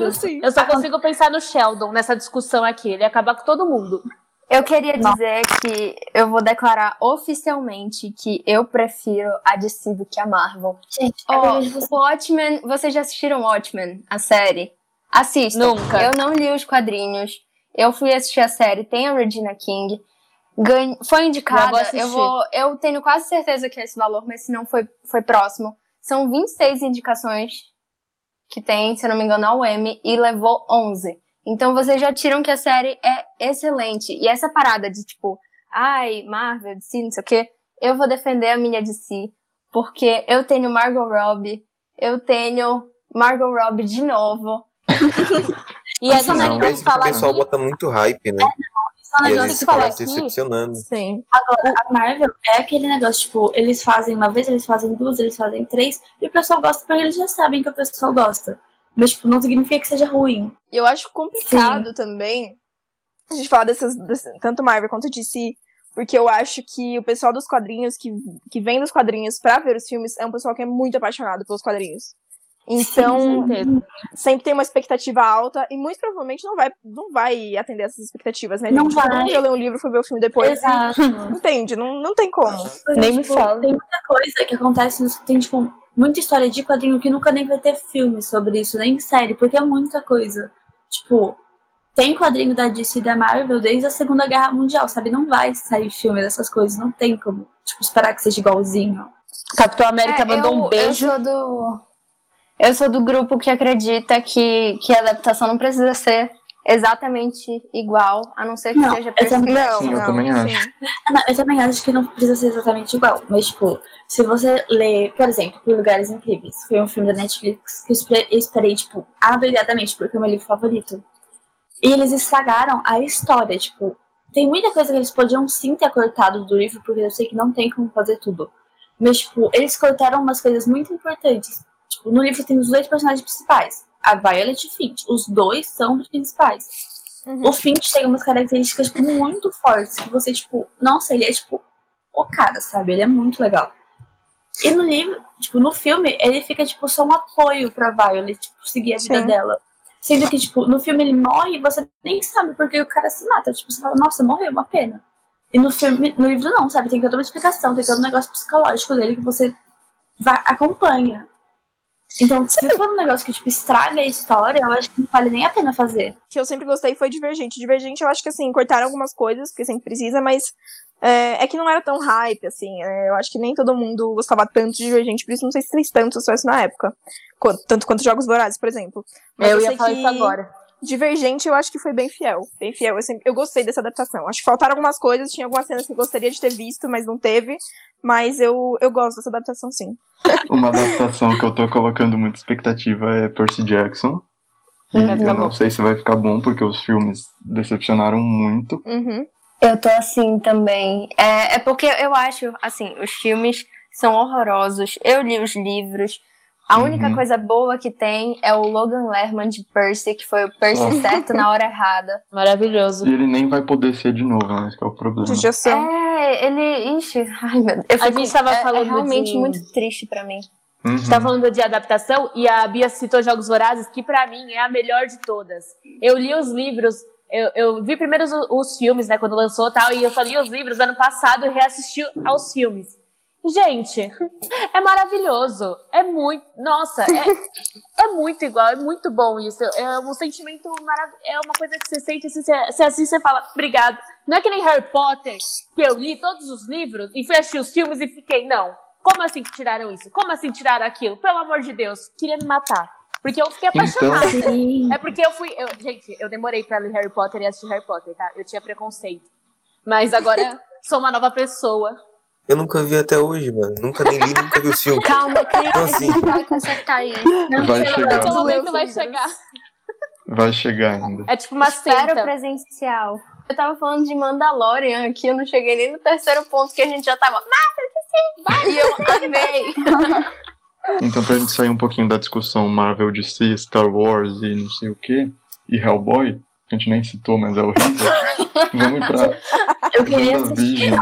Assim. Eu só consigo pensar no Sheldon nessa discussão aqui. Ele ia acabar com todo mundo. Eu queria Não. dizer que eu vou declarar oficialmente que eu prefiro a DC do que a Marvel. Gente, vejo você. Watchmen, vocês já assistiram Watchmen, a série? Assistam. Nunca. Eu não li os quadrinhos. Eu fui assistir a série, tem a Regina King. Ganhe... Foi indicada. assistir. Eu, vou... eu tenho quase certeza que é esse valor, mas se não foi, foi próximo. São 26 indicações que tem, se eu não me engano, ao Emmy, e levou 11. Então vocês já tiram que a série é excelente. E essa parada de tipo, ai, Marvel, DC, não sei o quê, eu vou defender a minha DC, porque eu tenho Margot Robbie, eu tenho Margot Robbie de novo. (laughs) E a gente não, tem Mas que o pessoal aqui. bota muito hype, né? só um E que você fala aqui. decepcionando. Sim. Agora, a Marvel é aquele negócio, tipo, eles fazem uma vez, eles fazem duas, eles fazem três, e o pessoal gosta porque eles já sabem que o pessoal gosta. Mas, tipo, não significa que seja ruim. E eu acho complicado também a gente falar dessas, desse- tanto Marvel quanto DC, porque eu acho que o pessoal dos quadrinhos, que, que vem dos quadrinhos pra ver os filmes, é um pessoal que é muito apaixonado pelos quadrinhos. Então, certeza. sempre tem uma expectativa alta e muito provavelmente não vai, não vai atender essas expectativas, né, gente? Não Todo vai. mundo já leu um livro, foi ver o filme depois. Exato. (laughs) Entende? Não, não tem como. Nem me Tipo, fala. Tem muita coisa que acontece, tem, tipo, muita história de quadrinho que nunca nem vai ter filme sobre isso, nem série, porque é muita coisa. Tipo, tem quadrinho da DC e da Marvel desde a Segunda Guerra Mundial, sabe? Não vai sair filme dessas coisas, não tem como, tipo, esperar que seja igualzinho. Capitão América É, mandou eu, um beijo. Eu sou do, eu sou do grupo que acredita que, que a adaptação não precisa ser exatamente igual, a não ser que Não, seja personalizado. Não, Sim, eu não, também sim. acho. Não, eu também acho que não precisa ser exatamente igual, mas, tipo, se você lê, por exemplo, Por Lugares Incríveis, foi um filme da Netflix que eu espe- eu esperei, tipo, adoidadamente, porque é o meu livro favorito. E eles estragaram a história, tipo, tem muita coisa que eles podiam sim ter cortado do livro, porque eu sei que não tem como fazer tudo. Mas, tipo, eles cortaram umas coisas muito importantes. Tipo, no livro tem os dois personagens principais, a Violet e o Finch. Os dois são os principais. Uhum. O Finch tem umas características muito fortes, que você, tipo, nossa, ele é, tipo, o cara, sabe? Ele é muito legal. E no livro, tipo, no filme, ele fica, tipo, só um apoio pra Violet, tipo, seguir a vida Sim. dela. Sendo que, tipo, no filme ele morre e você nem sabe porque o cara se mata. Tipo, você fala, nossa, morreu, uma pena. E no filme, no livro não, sabe? Tem toda uma explicação, tem todo um negócio psicológico dele que você vai, acompanha. Então, se for um negócio que, tipo, estraga a história, eu acho que não vale nem a pena fazer. que eu sempre gostei foi Divergente. Divergente, eu acho que assim, cortaram algumas coisas, porque sempre precisa, mas é, é que não era tão hype, assim. é, eu acho que nem todo mundo gostava tanto de Divergente, por isso não sei se fez tanto sucesso na época. Qu- tanto quanto Jogos Vorazes, por exemplo. Mas Eu sei ia falar que isso agora. Divergente, eu acho que foi bem fiel. Bem fiel. Eu, sempre- eu gostei dessa adaptação. Acho que faltaram algumas coisas, tinha algumas cenas que eu gostaria de ter visto, mas não teve. Mas eu, eu gosto dessa adaptação, sim. (laughs) Uma adaptação que eu tô colocando muita expectativa é Percy Jackson. E ficar eu não sei se vai ficar bom, porque os filmes decepcionaram muito. Uhum. Eu tô assim também. É, é porque eu acho, assim, os filmes são horrorosos. Eu li os livros. A única Uhum. coisa boa que tem é o Logan Lerman de Percy, que foi o Percy Nossa. certo na hora errada. (laughs) Maravilhoso. E ele nem vai poder ser de novo, né? Esse que é o problema. Judiação. É, ele. Ixi, ai meu Deus. Eu A gente tava é, falando é realmente de- muito triste pra mim. Uhum. A gente tá falando de adaptação e a Bia citou Jogos Vorazes, que pra mim é a melhor de todas. Eu li os livros, eu, eu vi primeiro os, os filmes, né, quando lançou e tal, e eu só li os livros ano passado e reassisti aos filmes. Gente, é maravilhoso. É muito. Nossa, é, é muito igual, é muito bom isso. É um sentimento maravilhoso. É uma coisa que você sente assim, você, assim, você fala, obrigado. Não é que nem Harry Potter, que eu li todos os livros e fui assistir os filmes e fiquei, não. Como assim que tiraram isso? Como assim tiraram aquilo? Pelo amor de Deus, queria me matar. Porque eu fiquei Então- apaixonada. Sim. É porque eu fui. eu- gente, eu demorei pra ler Harry Potter e assistir Harry Potter, tá? Eu tinha preconceito. Mas agora sou uma nova pessoa. Eu nunca vi até hoje, mano. Nunca nem li, nunca vi o filme. Calma, que Então, assim, não vai consertar isso. Vai chegar, vai chegar. vai chegar ainda. É tipo uma Espero seita. presencial. Eu tava falando de Mandalorian aqui, eu não cheguei nem no terceiro ponto que a gente já tava. Sim, e eu amei. Então, pra gente sair um pouquinho da discussão Marvel DC, Star Wars e não sei o que, e Hellboy, que a gente nem citou, mas é horrível, vamos pra (laughs) Eu queria assistir.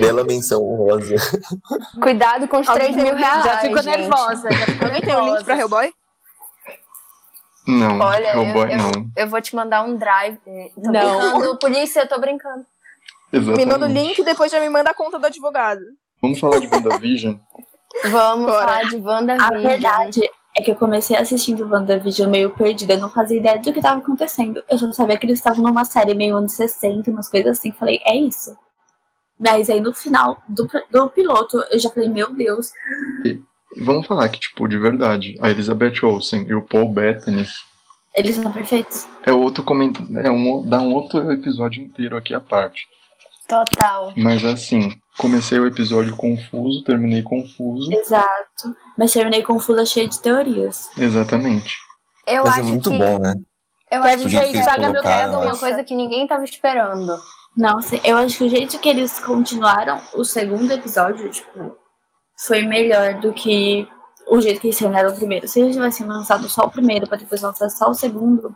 Bela menção honrosa. Cuidado com os Alguém 3 tem mil reais. Já ficou gente. nervosa. Já ficou Alguém tem um link pra. Hellboy? Não, Olha, eu- Hellboy eu- não. Eu vou te mandar um drive. Tô Não. brincando, polícia, eu tô brincando. Exatamente. Me manda o link e depois já me manda a conta do advogado. Vamos falar de WandaVision? Vamos Bora. falar de WandaVision. A verdade é que eu comecei assistindo WandaVision meio perdida, eu não fazia ideia do que tava acontecendo. Eu só sabia que eles estavam numa série meio anos 60, umas coisas assim. Falei, é isso. Mas aí no final do, do piloto, eu já falei, meu Deus. Vamos falar que, tipo, de verdade, a Elizabeth Olsen e o Paul Bettany Eles são perfeitos. é outro comentário, é um, dá um outro episódio inteiro aqui à parte. Total. Mas assim, comecei o episódio confuso, terminei confuso. Exato. Mas terminei confusa, cheia de teorias. Exatamente. Eu Mas é acho muito que bom, né? Eu Que a acho gente Podia aí ter sabe do colocado, que né? uma coisa que ninguém tava esperando. Não, assim, eu acho que o jeito que eles continuaram o segundo episódio, tipo, foi melhor do que o jeito que eles terminaram o primeiro. Se eles tivessem lançado só o primeiro pra depois lançar só o segundo,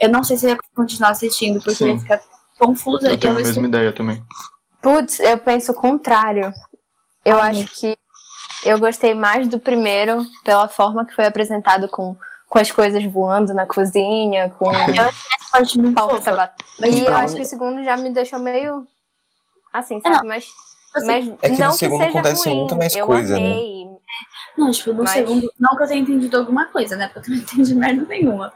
eu não sei se eu ia continuar assistindo, porque Sim. ia ficar confusa. Eu tenho a mesma ideia também. Putz, eu penso o contrário. Eu acho que eu gostei mais do primeiro pela forma que foi apresentado com, com as coisas voando na cozinha, com E eu então- acho que o segundo já me deixou meio assim, É, sabe? Mas, Assim, mas É que no não segundo que seja acontece ruim. muito mais eu coisa, né? amei. Não, tipo, no Mas- segundo. Não que eu tenha entendido alguma coisa, né? Porque eu não entendi merda nenhuma.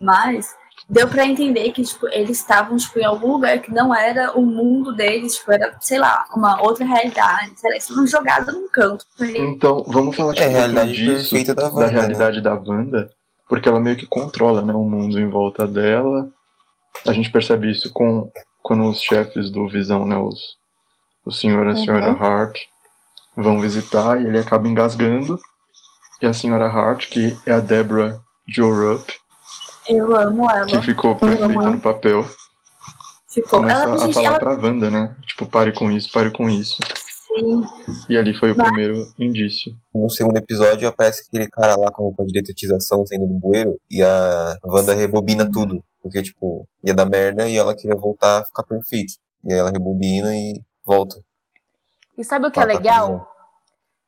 Mas deu pra entender que, tipo, eles estavam, tipo, em algum lugar que não era o mundo deles, tipo, era, sei lá, uma outra realidade. Sei lá, eles foram jogados num canto. Então, vamos falar tipo, É a um realidade disso, perfeita da da Wanda, né? realidade da Wanda, porque ela meio que controla né, o mundo em volta dela. A gente percebe isso com quando os chefes do Visão, né, os, o senhor e a senhora Hart, vão visitar e ele acaba engasgando. E a senhora Hart, que é a Deborah Jorup, Eu amo ela. que ficou perfeita no papel, Ficou. começa Ela, a gente, falar ela pra Wanda, né? Tipo, pare com isso, pare com isso. sim. E ali foi o primeiro indício. No segundo episódio aparece aquele cara lá com a roupa de detetização saindo do bueiro e a Wanda rebobina tudo. Porque, tipo, ia dar merda e ela queria voltar a ficar perfeito. E aí ela rebobina e volta. E sabe o que é Tá, tá, legal?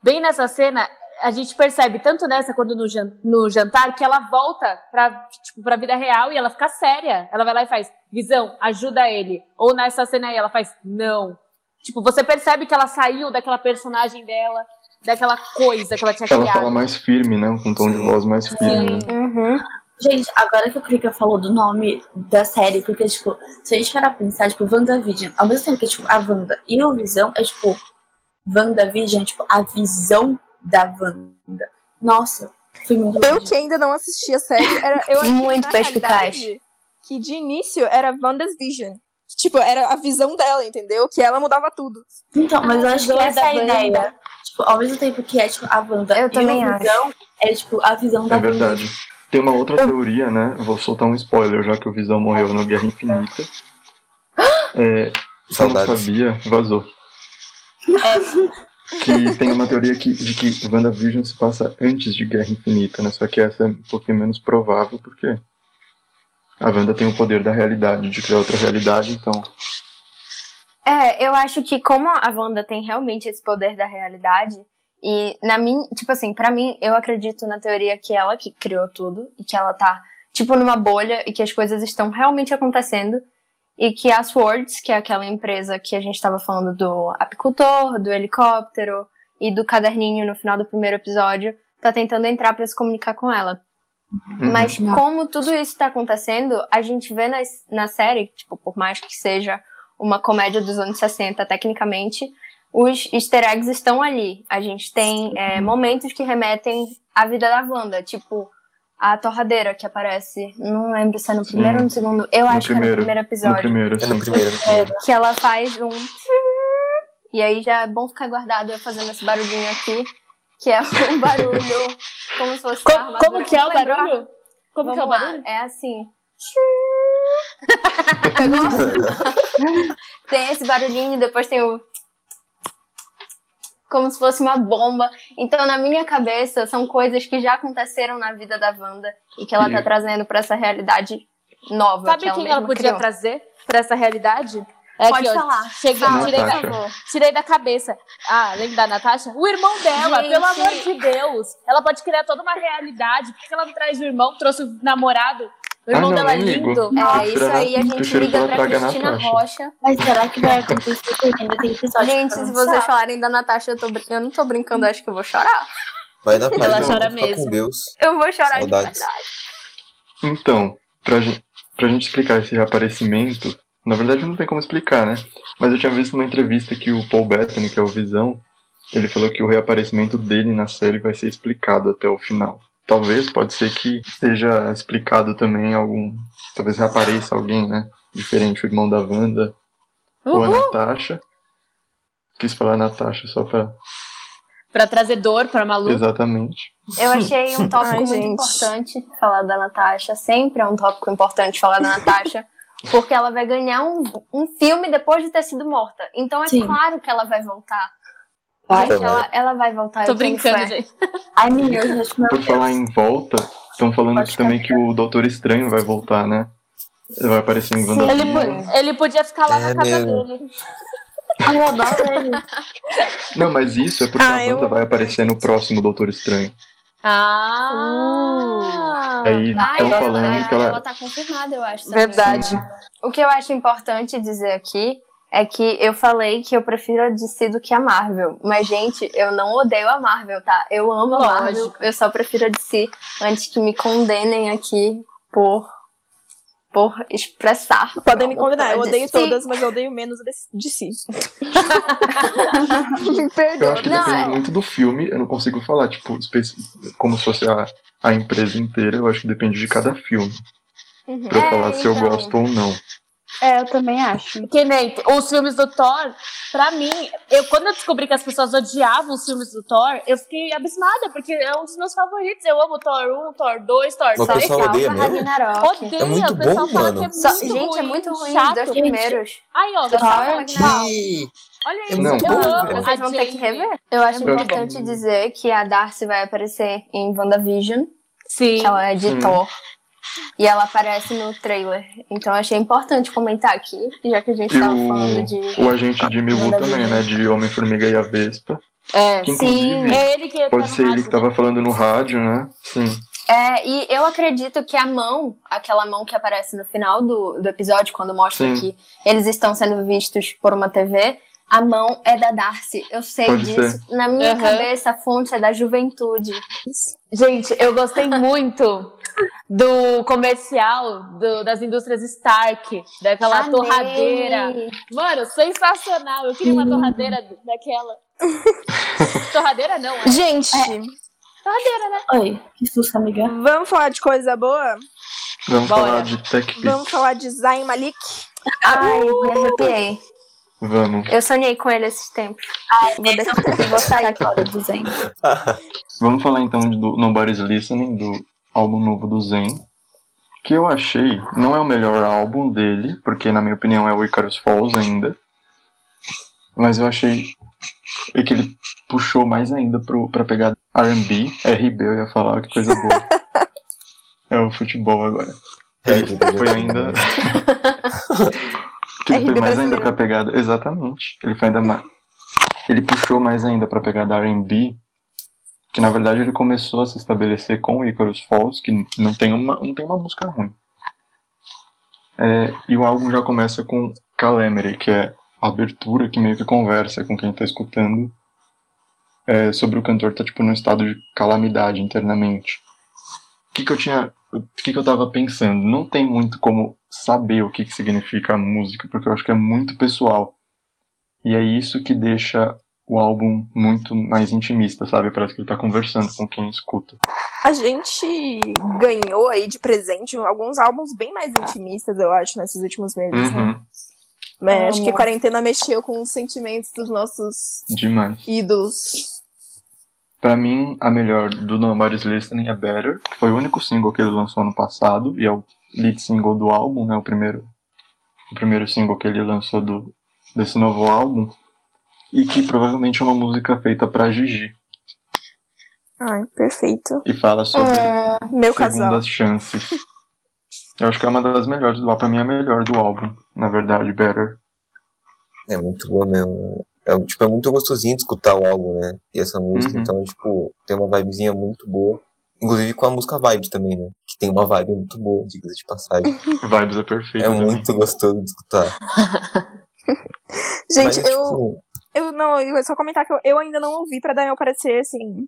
Bem nessa cena, a gente percebe, tanto nessa quanto no, jan- no jantar, que ela volta pra, tipo, pra vida real e ela fica séria. Ela vai lá e faz, Visão, ajuda ele. Ou nessa cena aí, ela faz, não. Tipo, você percebe que ela saiu daquela personagem dela, daquela coisa que ela tinha Ela criado. fala mais firme, né? Com um tom de voz mais firme. Sim. Uhum. Gente, agora que o Krika falou do nome da série, porque, tipo, se a gente parar pra pensar, tipo, WandaVision, ao mesmo tempo que, tipo, a Wanda e o Visão, é, tipo, WandaVision, tipo, a visão da Wanda. Nossa, foi muito Eu que ainda não assisti a série, era, eu achei Muito perspicaz. Que de início era Wanda's Vision. Tipo, era a visão dela, entendeu? Que ela mudava tudo. Então, mas eu Ah, acho que essa da é a Wanda. ideia. Tipo, ao mesmo tempo que é, tipo, a Wanda Eu e também o Visão, é, tipo, a visão da É Wanda. verdade. Tem uma outra teoria, né? Vou soltar um spoiler, já que o Visão morreu no Guerra Infinita. (gasps) É, eu não sabia, vazou. (laughs) Que tem uma teoria que, de que WandaVision se passa antes de Guerra Infinita, né? Só que essa é um pouquinho menos provável, porque a Wanda tem o poder da realidade, de criar outra realidade, então. É, eu acho que como a Wanda tem realmente esse poder da realidade, e na minha, tipo assim, pra mim, eu acredito na teoria que ela que criou tudo, e que ela tá, tipo, numa bolha, e que as coisas estão realmente acontecendo, e que a Swords, que é aquela empresa que a gente tava falando do apicultor, do helicóptero, e do caderninho no final do primeiro episódio, tá tentando entrar pra se comunicar com ela. Uhum. Mas como tudo isso tá acontecendo, a gente vê na, na série, tipo, por mais que seja uma comédia dos anos 60, tecnicamente, os easter eggs estão ali. A gente tem é, momentos que remetem à vida da Wanda, tipo a torradeira que aparece, não lembro se é no primeiro ou no segundo, eu No acho que é no primeiro, primeiro No episódio, primeiro, É no primeiro. no primeiro. que ela faz um e aí já é bom ficar guardado eu fazendo esse barulhinho aqui, que é (laughs) um barulho como se fosse uma Co- armadura. como que é o Vamos barulho? Como que é o Vamos lá, barulho? É assim. (laughs) Tem esse barulhinho e depois tem o. Como se fosse uma bomba. Então, na minha cabeça, são coisas que já aconteceram na vida da Wanda e que ela tá E- trazendo pra essa realidade nova. Sabe que ela quem ela podia criou. trazer pra essa realidade? É Pode aqui, falar. Cheguei, Fala, tirei, da, tirei da cabeça. Ah, lembra da Natasha? O irmão dela, Gente. pelo amor de Deus. Ela pode criar toda uma realidade. Por que ela não traz o irmão? Trouxe o namorado? O irmão Ah, não, dela é lindo. É, isso aí a gente liga pra Cristina Natasha. Rocha. Mas será que vai acontecer que ainda tem episódio Gente, pra se vocês falarem da Natasha, eu, tô eu não tô brincando, acho que eu vou chorar. Vai dar paz, Ela não, chora mesmo. com Deus. Eu vou chorar Saudades. de verdade. Então, pra gente, pra gente explicar esse reaparecimento, na verdade não tem como explicar, né? Mas eu tinha visto uma entrevista que o Paul Bettany, que é o Visão, ele falou que o reaparecimento dele na série vai ser explicado até o final. Talvez, pode ser que seja explicado também algum. Talvez reapareça alguém, né? Diferente, o irmão da Wanda ou a Natasha. Quis falar Natasha só pra. Pra trazer dor pra Malu. Exatamente. Eu achei um tópico (laughs) Ai, muito gente. importante falar da Natasha. Sempre é um tópico importante falar da Natasha. Porque ela vai ganhar um, um filme depois de ter sido morta. Então é Sim. claro que ela vai voltar. Vai. Ela, ela vai voltar. Tô eu brincando, fé. gente. (laughs) Ai, acho que meu Por falar em volta, estão falando Pode aqui também que o Doutor Estranho vai voltar, né? Ele vai aparecer em Sim. Ele, ele podia ficar lá É na casa mesmo. dele. (laughs) Eu adoro ele. Não, mas isso é porque Ah, a eu- Wanda vai aparecer no próximo Doutor Estranho. Ah! Aí Ah, estão ela, falando ela, que ela. ela tá confirmada, eu acho. também. Verdade. O que eu acho importante dizer aqui é que eu falei que eu prefiro a DC do que a Marvel. Mas, gente, eu não odeio a Marvel, tá? Eu amo a Marvel. Lógico. Eu só prefiro a DC antes que me condenem aqui por, por expressar. Podem me condenar, eu odeio DC. todas, mas eu odeio menos a de- de si. me Eu perdoa. acho que Não, depende é- muito do filme, eu não consigo falar, tipo, como se fosse a, a empresa inteira, eu acho que depende de cada filme. Uhum. Pra eu É, falar se eu então. gosto ou não. É, eu também acho. Que nem os filmes do Thor, pra mim, eu, quando eu descobri que as pessoas odiavam os filmes do Thor, eu fiquei abismada, porque é um dos meus favoritos. Eu amo Thor 1, Thor 2, Thor Mas o 3. pessoal odeia mesmo? Ragnarok. Odeia, É muito o pessoal bom, fala mano. que é Só- muito gente, ruim, é muito ruim chato. os dois primeiros. Aí, ó, Só Thor fala Ragnarok. Que... Olha É isso, muito eu bom, amo. Vocês vão ter que rever. Eu acho É importante dizer que a Darcy vai aparecer em WandaVision, Sim. que ela é de Sim. Thor. E ela aparece no trailer. Então achei importante comentar aqui, já que a gente E tava falando de. o agente Jimmy Woo também, né? De Homem-Formiga e a Vespa. É, Que, Sim. é ele que pode ser ele que tava falando no rádio, né? Sim. É, e eu acredito que a mão, aquela mão que aparece no final do, do episódio, quando mostra Sim. que eles estão sendo vistos por uma TV, a mão é da Darcy. Eu sei Pode disso. Na minha Aham. cabeça, a fonte é da juventude. Gente, eu gostei (laughs) muito do comercial do- das indústrias Stark, daquela Amei. torradeira. Mano, sensacional. Eu queria uma torradeira daquela. (laughs) torradeira não, é Gente, torradeira, né? Oi, que susto, amiga. Vamos falar de coisa boa? Vamos Bora. falar de Tech. Vamos falar de Zayn Malik? ai, me arrepiei. Vamos. Eu sonhei com ele esses tempos. vou, deixar, vou sair fora do Zen. (laughs) Vamos falar então do Nobody's Listening, do álbum novo do Zen. Que eu achei, não é o melhor álbum dele, porque na minha opinião é o Icarus Falls ainda. Mas eu achei que ele puxou mais ainda pro, pra pegar R&B, RB eu ia falar, que coisa boa. (laughs) é o futebol agora. Ele foi ainda. (laughs) que ele foi mais ainda pra pegada. Exatamente. Ele foi ainda mais. Ele puxou mais ainda pra pegada RB. Que na verdade ele começou a se estabelecer com o Icarus Falls, que não tem uma, não tem uma música ruim. É, e o álbum já começa com Calamity, que é a abertura que meio que conversa com quem tá escutando é, sobre o cantor tá tipo num estado de calamidade internamente. O que, que eu tinha. O que, que eu tava pensando? Não tem muito como saber o que, que significa a música, porque eu acho que é muito pessoal. E é isso que deixa o álbum muito mais intimista, sabe? Parece que ele tá conversando com quem escuta. A gente ganhou aí de presente alguns álbuns bem mais intimistas, eu acho, nesses últimos meses. né? Uhum, Mas acho que a quarentena mexeu com os sentimentos dos nossos demais. ídolos. Pra mim, a melhor do Nobody's Listening é Better, que foi o único single que ele lançou ano passado, e é o lead single do álbum, né? O primeiro, o primeiro single que ele lançou do, desse novo álbum. E que provavelmente é uma música feita pra Gigi. Ai, perfeito. E fala sobre Meu casal. segundas chances. Eu acho que é uma das melhores do álbum. Pra mim é a melhor do álbum, na verdade, Better. É muito bom mesmo. É, tipo, é muito gostosinho de escutar o álbum, né? E essa música, Uhum. então, tipo, tem uma vibezinha muito boa. Inclusive com a música Vibes também, né? Que tem uma vibe muito boa, diga de passagem. (laughs) Vibes é perfeito. É também. muito gostoso de escutar. (laughs) Gente, Mas, eu, tipo, eu não, eu vou só comentar que eu, eu ainda não ouvi pra dar meu parecer, assim,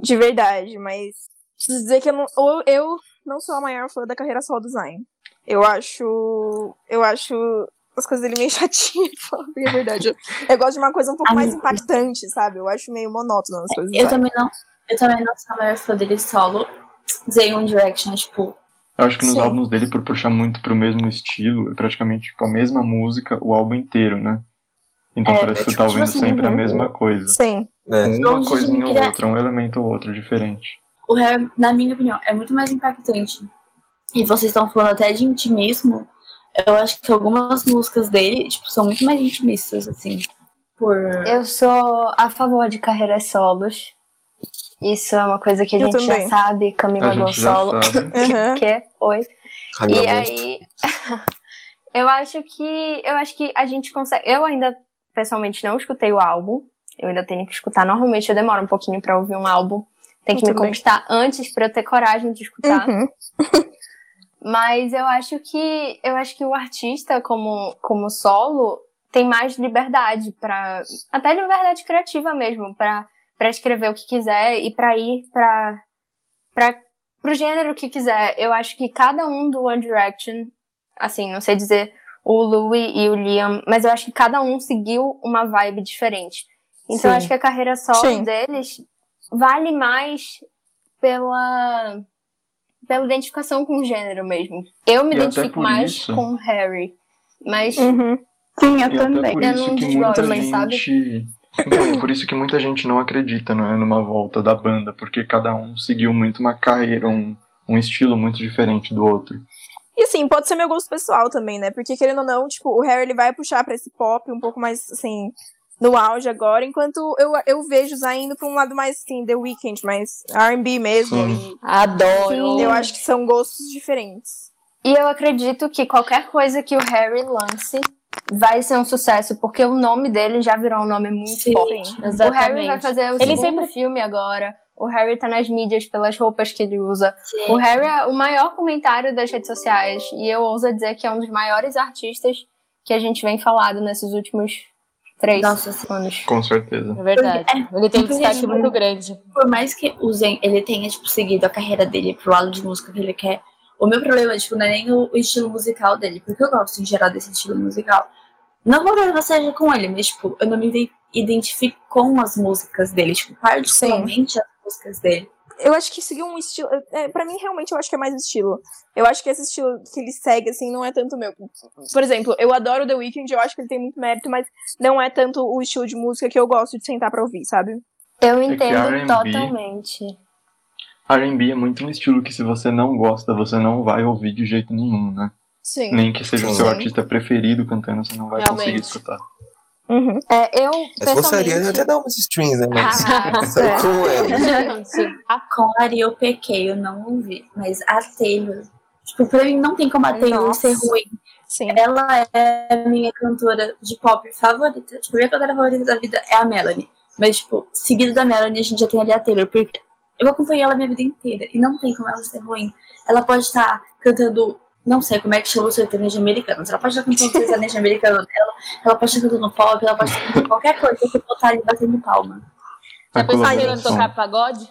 de verdade, mas preciso dizer que eu não, ou eu não sou a maior fã da carreira solo do Zayn. Eu acho. Eu acho as coisas dele meio (laughs) chatinhas, a verdade. Eu, eu gosto de uma coisa um pouco mais impactante, sabe? Eu acho meio monótono as coisas. Eu Zayn. também não. Eu também não sou a maior fã dele solo. Zayn One Direction, é, tipo, Eu acho que nos Sim. álbuns dele, por puxar muito pro mesmo estilo, é praticamente tipo, a mesma música o álbum inteiro, né? Então É, parece que é você tá tipo ouvindo assim, sempre a uhum. mesma coisa. Sim. né? Uma coisinha ou outra, um elemento ou outro diferente. o Harry, na minha opinião, é muito mais impactante. E vocês estão falando até de intimismo. Eu acho que algumas músicas dele, tipo, são muito mais intimistas, assim. Por... Eu sou a favor de carreiras solos. Isso é uma coisa que a Eu gente já sabe, Camila Gonçalo. (laughs) sabe. Uhum. que? Oi. Camila E aí, (laughs) eu acho que eu acho que a gente consegue. Eu ainda pessoalmente não escutei o álbum. Eu ainda tenho que escutar. Normalmente eu demoro um pouquinho pra ouvir um álbum. Tem que Eu me conquistar antes pra eu ter coragem de escutar. Uhum. (laughs) Mas eu acho que eu acho que o artista como como solo tem mais liberdade para até liberdade criativa mesmo para para escrever o que quiser e para ir para para pro gênero que quiser. Eu acho que cada um do One Direction, assim, não sei dizer o Louis e o Liam, mas eu acho que cada um seguiu uma vibe diferente. Então eu Sim. acho que a carreira solo Sim. deles vale mais pela pela identificação com o gênero mesmo. Eu me E identifico mais isso- com o Harry. Mas Uhum. Sim, eu E até também. por Eu isso não que desgosto, muita mas sabe? gente. Então, é por isso que muita gente não acredita não é, numa volta da banda, porque cada um seguiu muito uma carreira, um, um estilo muito diferente do outro. E assim, pode ser meu gosto pessoal também, né? Porque querendo ou não, tipo, o Harry ele vai puxar pra esse pop um pouco mais, assim, no auge agora, enquanto eu, eu vejo já indo pra um lado mais, assim, The Weeknd, mais R&B mesmo. Sim. Adoro. E eu acho que são gostos diferentes. E eu acredito que qualquer coisa que o Harry lance vai ser um sucesso, porque o nome dele já virou um nome muito Sim. forte. Exatamente. O Harry vai fazer o Ele segundo sempre- filme agora. O Harry tá nas mídias pelas roupas que ele usa. O Harry é o maior comentário das redes sociais. E eu ouso dizer que é um dos maiores artistas que a gente vem falado nesses últimos três Nossa, sim. anos. Com certeza. É verdade. Ele tem um Porque destaque ele- muito grande. por mais que usem, ele tenha, tipo, seguido a carreira dele pro lado de música que ele quer, o meu problema, tipo, não é nem o, o estilo musical dele, porque eu gosto, em geral, desse estilo musical. Não vou problema seja com ele, mas, tipo, eu não me ide- identifico com as músicas dele, tipo, particularmente as músicas dele. Eu acho que seguir um estilo. É, pra mim, realmente, eu acho que é mais estilo. Eu acho que esse estilo que ele segue, assim, não é tanto meu. Por exemplo, eu adoro The Weeknd, eu acho que ele tem muito mérito, mas não é tanto o estilo de música que eu gosto de sentar pra ouvir, sabe? Eu que entendo R&B totalmente. R&B é muito um estilo que se você não gosta, você não vai ouvir de jeito nenhum, né? Sim. Nem que seja o seu Sim. artista preferido cantando, você não vai conseguir Realmente. escutar. Uhum. É, eu, Mas se fosse a Ariana, pessoalmente... até dá umas strings, né? Mas Ah, (laughs) é? Gente, a- Com a Ari eu pequei, eu não ouvi, mas a Taylor, tipo, pra mim não tem como a Taylor Nossa. ser ruim. Sim. Ela é a minha cantora de pop favorita. Tipo, a minha cantora favorita da vida é a Melanie. Mas, tipo, seguido da Melanie, a gente já tem ali a Taylor. Porque eu acompanhei ela a minha vida inteira. E não tem como ela ser ruim. Ela pode estar cantando. Não sei como é que chama o sertanejo americano. Ela pode estar cantando sertanejo americano. Ela, ela pode estar cantando pop. Ela pode estar cantando qualquer coisa. Que botar ali batendo palma. A já pensou em tocar pagode?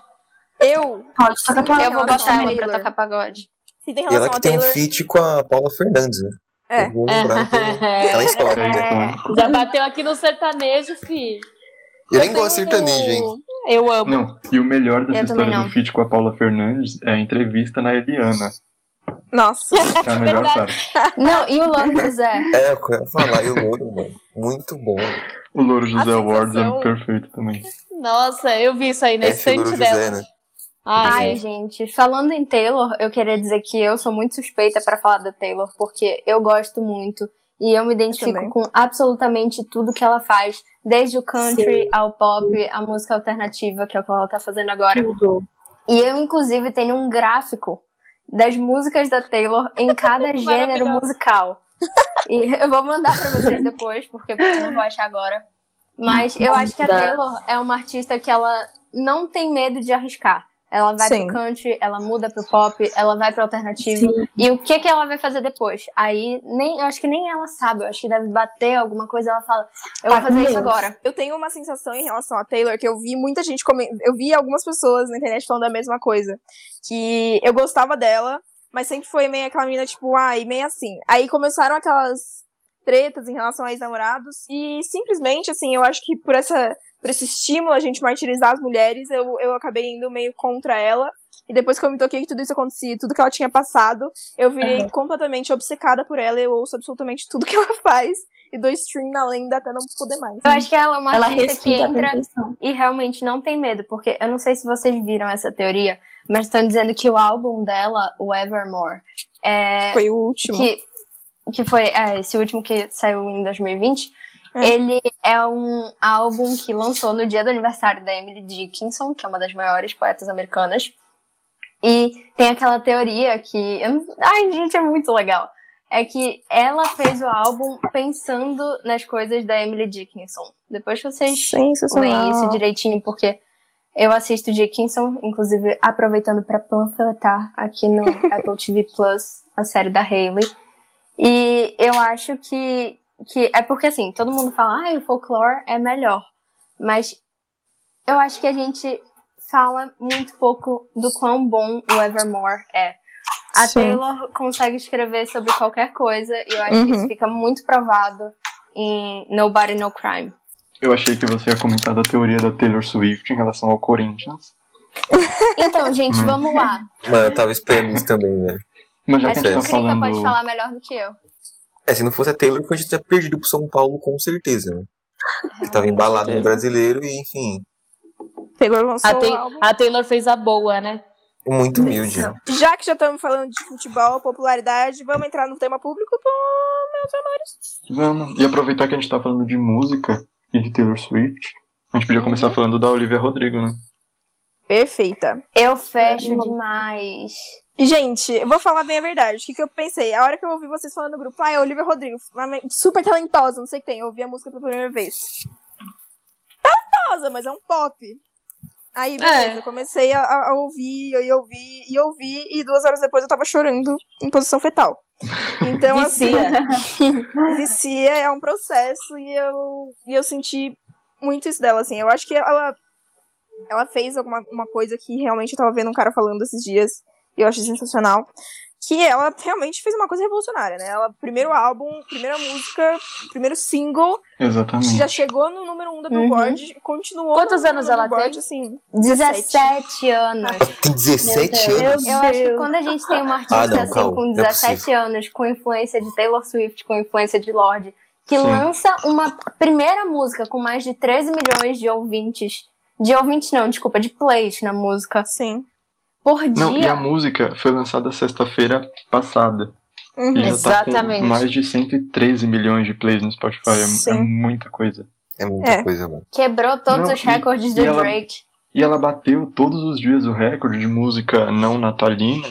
Eu, Pode tocar palma. Eu vou relação botar ela pra tocar pagode. se tem E ela relação que a tem um feat com a Paula Fernandes, né? É. Eu vou lembrar que (laughs) aquela história, É, né? então, Já bateu aqui no sertanejo, fi. Eu nem gosto de sertanejo, hein? Eu amo. Não, e o melhor dessa Eu história do feat com a Paula Fernandes é a entrevista na Eliana. Nossa. Que é a melhor Verdade. parte. Não, e o Louro José? É, eu ia falar, e o Louro, mano. Muito bom. O Louro José Awards sensação- é perfeito também. Nossa, eu vi isso aí na É, estante dela. José, né? Ai, Ai, gente, falando em Taylor, eu queria dizer que eu sou muito suspeita pra falar da Taylor, porque eu gosto muito e eu me identifico Também. com absolutamente tudo que ela faz, desde o country ao pop, a música alternativa, que é o que ela tá fazendo agora. Tudo. E eu, inclusive, tenho um gráfico das músicas da Taylor em cada (laughs) gênero musical. E eu vou mandar pra vocês depois, porque eu não vou achar agora. Mas eu acho que a. Taylor é uma artista que ela não tem medo de arriscar. Ela vai Sim. pro country, ela muda pro pop, ela vai pro alternativo. Sim. E o que que ela vai fazer depois? Aí, nem, eu acho que nem ela sabe. Eu acho que deve bater alguma coisa. Ela fala, eu vou Tá fazer isso agora. Eu tenho uma sensação em relação a Taylor que eu vi muita gente. Eu vi algumas pessoas na internet falando a mesma coisa. Que eu gostava dela, mas sempre foi meio aquela menina, tipo, ai, meio assim. Aí começaram aquelas tretas em relação a ex-namorados. E simplesmente, assim, eu acho que por essa por esse estímulo a gente martirizar as mulheres, eu, eu acabei indo meio contra ela. E depois que eu me toquei que tudo isso acontecia, tudo que ela tinha passado, eu virei Uhum. completamente obcecada por ela. Eu ouço absolutamente tudo que ela (laughs) faz. E dou stream na lenda até não poder mais. Eu acho que ela é uma Ela artista que entra e realmente não tem medo, porque eu não sei se vocês viram essa teoria, mas estão dizendo que o álbum dela, o Evermore, é, Foi o último. que, que foi é, esse último que saiu em 2020, É. ele é um álbum que lançou no dia do aniversário da Emily Dickinson, que é uma das maiores poetas americanas. E tem aquela teoria que. Ai, gente, é muito legal. É que ela fez o álbum pensando nas coisas da Emily Dickinson. Depois vocês leem isso direitinho, porque eu assisto Dickinson, inclusive aproveitando para panfletar aqui no (laughs) Apple TV Plus a série da Hayley. E eu acho que, que é porque assim, todo mundo fala, ah, o folclore é melhor. Mas eu acho que a gente fala muito pouco do quão bom o Evermore é. A Sim. Taylor consegue escrever sobre qualquer coisa e eu acho que Uhum. isso fica muito provado em Nobody No Crime. Eu achei que você ia comentar da teoria da Taylor Swift em relação ao Corinthians. (laughs) Então, gente, Hum. vamos lá. Mano, eu tava esperando isso também, velho. Mas já que a que gente tá falando. pode falar melhor do que eu. É, se não fosse a Taylor, a gente tinha perdido pro São Paulo com certeza, né? Ele tava embalado no brasileiro e, enfim, Taylor lançou A, álbum. a Taylor fez a boa, né? muito humilde. Já que já estamos falando de futebol, popularidade, vamos entrar no tema público? Pô, meus amores. Vamos. E aproveitar que a gente tá falando de música e de Taylor Swift, a gente podia começar falando da Olivia Rodrigo, né? Perfeita. Eu fecho demais. Gente, eu vou falar bem a verdade. O que, que eu pensei? A hora que eu ouvi vocês falando no grupo, ah, é Olivia Rodrigo, super talentosa, não sei o que tem. Eu ouvi a música pela primeira vez. Talentosa, mas é um pop. Aí, beleza, É. comecei a, a ouvir, e ouvir, e ouvir, e duas horas depois eu tava chorando em posição fetal. Então, (laughs) assim, Vicia. (laughs) vicia é um processo e eu, e eu senti muito isso dela, assim. Eu acho que ela, ela fez alguma uma coisa que realmente eu tava vendo um cara falando esses dias eu achei sensacional. Que ela realmente fez uma coisa revolucionária, né? Ela, primeiro álbum, primeira música, primeiro single, Exatamente. já chegou no número um da Billboard, continuou. Quantos no, anos no ela Billboard, tem? Assim, 17 anos. Tem 17 Meu anos? Deus. Eu acho que quando a gente tem uma artista Ah, não, assim calma, com não é 17 anos, com influência de Taylor Swift, com influência de Lorde, que Sim. lança uma primeira música com mais de 13 milhões de ouvintes. De ouvintes não, desculpa, de plays na música. sim. Por Não, e dia. a música foi lançada sexta-feira passada. Uhum. E já Exatamente. tá com mais de 113 milhões de plays no Spotify. É, é muita coisa. É muita É. coisa, mano. Quebrou todos Não, os e- recordes do e ela- Drake. E ela bateu todos os dias o recorde de música não natalina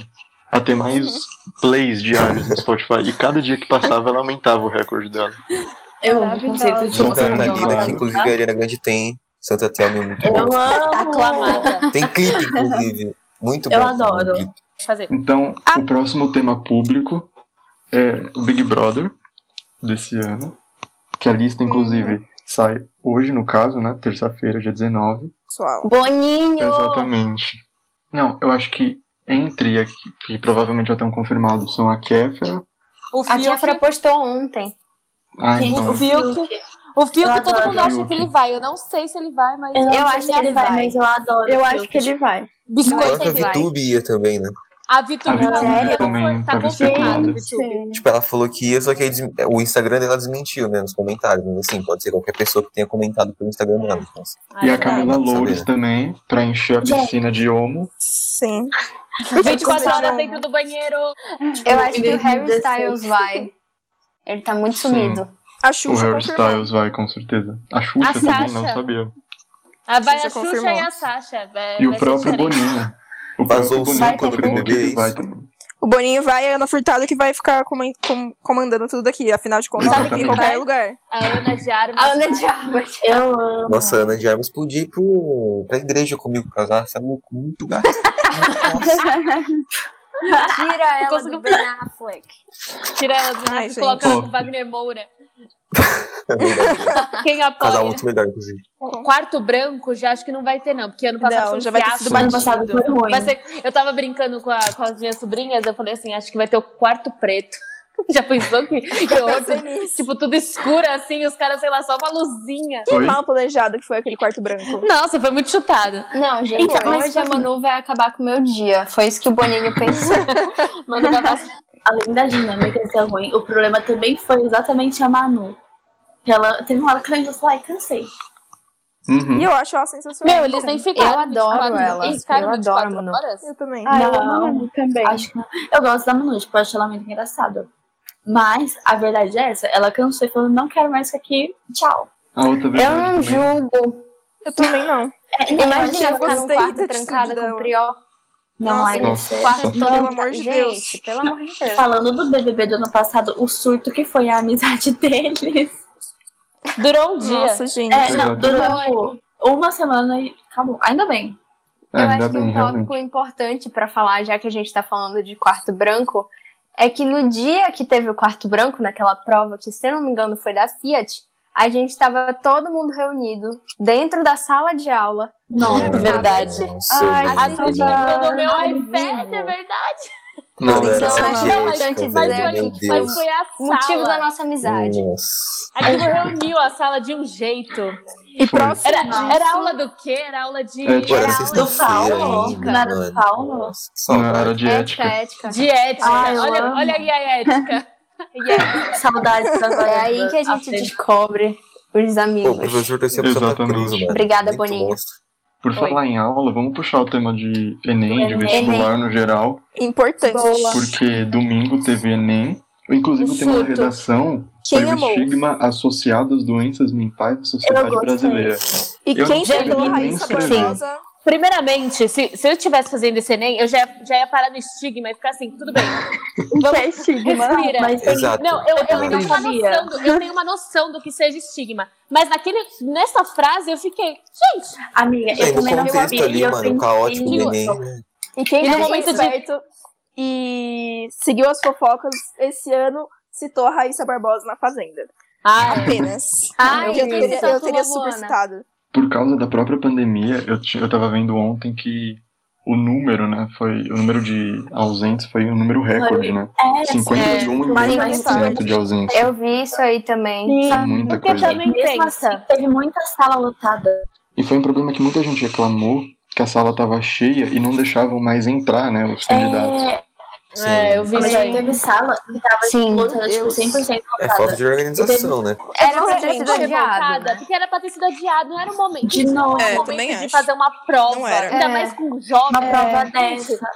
a ter mais plays diários no Spotify. E cada dia que passava ela aumentava o recorde dela. Eu amo o conceito de Ana que inclusive a Ariana Grande tem. Santa Thelma é muito Eu bom. amo. Aclamada. Tem clipe, inclusive. Muito Eu bom. adoro. o clipe. Fazer. Então, o próximo tema público é o Big Brother desse ano. Que a lista, inclusive, sai hoje, no caso, né? Terça-feira, dia 19. Pessoal. Boninho! Exatamente. Não, eu acho que entre aqui, que provavelmente já estão confirmados, são a Kéfera. O A Kéfera postou ontem. Ah, então. o Fiuk, o Fiuk Eu todo adoro mundo acha que ele vai. Eu não sei se ele vai, mas Eu, Eu acho que ele vai. mas eu adoro. Eu acho que ele vai. Biscoito a. Vitube ia também, né? A Vitube tá, também tá. Vitube. Tipo, ela falou que ia, só que des- o Instagram dela desmentiu, né? Nos comentários. Mas assim, pode ser qualquer pessoa que tenha comentado pelo Instagram dela. Então, assim, E a que Camila. Loures também, pra encher a piscina de homo. Sim. vai. 24 horas dentro do banheiro. Eu acho que o Harry. Styles vai. Ele tá muito Sim. sumido. A O Xuxa Harry confirmou. Styles vai, com certeza. A Xuxa A também, não sabia. Ah, vai Xuxa a Xuxa confirmou. e a Sasha. Vai, E o vai ser próprio diferente. Boninho. O Vazou próprio o Boninho site confirmou do que ele vai isso. também. O Boninho vai e a Ana Furtado que vai ficar coman- com- comandando tudo aqui. Afinal de contas, Sabe em qualquer vai? lugar. A Ana de Armas. A Ana vai. de Armas. Eu amo. Nossa, a Ana de Armas podia ir pro, pra igreja comigo casar. Essa louco muito gato. Tira ela do Ben Affleck. Tira ela do e gente. coloca ela com Wagner Moura. É. (laughs) Quem Casal apoia? muito melhor, inclusive. Quarto branco já acho que não vai ter, não. Porque ano passado Não, foi um já vai ter sido Ano passado foi ruim. Vai ser- eu tava brincando com, a- com as minhas sobrinhas, eu falei assim, acho que vai ter o quarto preto. (laughs) Já pensou que, que outro, tipo, tudo escuro assim, os caras, sei lá, só uma luzinha. Que mal planejado que foi aquele quarto branco. Nossa, foi muito chutado. Não, gente, Então, mas hoje a assim- Manu vai acabar com o meu dia. Foi isso que o Boninho pensou. (laughs) Mano, vai passar. Além da dinâmica ser ruim, o problema também foi exatamente a Manu. Ela teve uma hora que ela ainda falou, ai, cansei. Uhum. E eu acho ela sensacional. Meu, eles nem ficaram. Eu adoro 24 ela. Eles ficaram Eu 24 adoro, Manu. horas? Eu também. Ah, eu Não. amo a Manu também. Acho que não. Eu gosto da Manu, tipo, eu acho ela muito engraçada. Mas a verdade é essa, ela cansou e falou, não quero mais isso aqui, tchau. A outra Eu não também. julgo. Eu também não. É, não, Imagina eu ficar num quarto da trancada com o Prió. não, Nossa, ai, Nossa. você- Quarto Pelo todo. amor de Gente, Deus. pelo amor de Deus. Falando do BBB do ano passado, o surto que foi a amizade (laughs) deles. Durou um dia. Nossa, gente. É, não, durou uma semana e acabou. Ainda bem. É, eu ainda acho que um realmente. tópico importante pra falar, já que a gente tá falando de quarto branco, é que no dia que teve o quarto branco, naquela prova, que se não me engano foi da Fiat, a gente estava todo mundo reunido dentro da sala de aula. Não, É, verdade. Nossa, Ai. A gente do meu iPad, é verdade. Não, Então, era diética, dizer velho, que Mas foi a Motivo da sala. nossa amizade. Nossa. Aquilo reuniu a sala de um jeito. E Foi. próximo. Era, era aula do quê? Era aula de. É, Era Era sexta-feira Paulo, não era do. Paulo? Não, era de Ética, ética. De ética. Ai, olha, amo. olha aí a ética. (laughs) Saudades das É aí que a gente descobre os Pô, o amigos. professor torcia pro Santa Exatamente. Cruz, mano. Obrigada, Muito Boninho. Por Oi. falar em aula, vamos puxar o tema de Enem, de Enem. vestibular no geral, Importante. Porque domingo teve Enem. Inclusive, O o tema da redação Quem foi o amou? estigma associado às doenças mentais da sociedade brasileira. E Eu quem pegou nem Raíssa. Barbosa? Primeiramente, se, se eu estivesse fazendo esse Enem, eu já, já ia parar no estigma e ficar assim, tudo bem. (laughs) O que é estigma? Respira. Mas Exato. Não, eu, eu, também tenho uma noção do, eu tenho uma noção do que seja estigma. Mas naquele, nessa frase eu fiquei, gente, amiga, eu também não sabia. ali, e eu mano, caótico do Enem, né? E quem E no é momento de- esperto e seguiu as fofocas esse ano citou a Raíssa Barbosa na Fazenda. ai, Apenas. Ai, eu, que teria, eu teria super citado. Por causa da própria pandemia, eu, eu tava vendo ontem que o número, né, foi, o número de ausentes foi um número recorde, né? É, 51,5% de ausência. Eu vi isso aí também. Sim. É muita porque coisa. também mesmo pensa. assim, teve muita sala lotada. E foi um problema que muita gente reclamou que a sala tava cheia e não deixavam mais entrar, né, os candidatos. É, Sim. É, eu vi mas isso aí. teve sala que tava Sim, lotada, tipo, Deus. 100% É falta lotada. de organização, né? Era pra ter sido adiado. né? Porque era pra ter sido adiado, não era o momento. De novo, É, o momento de acho. fazer uma prova. Não era. Ainda É. mais com jovem. uma prova Gente, dessa.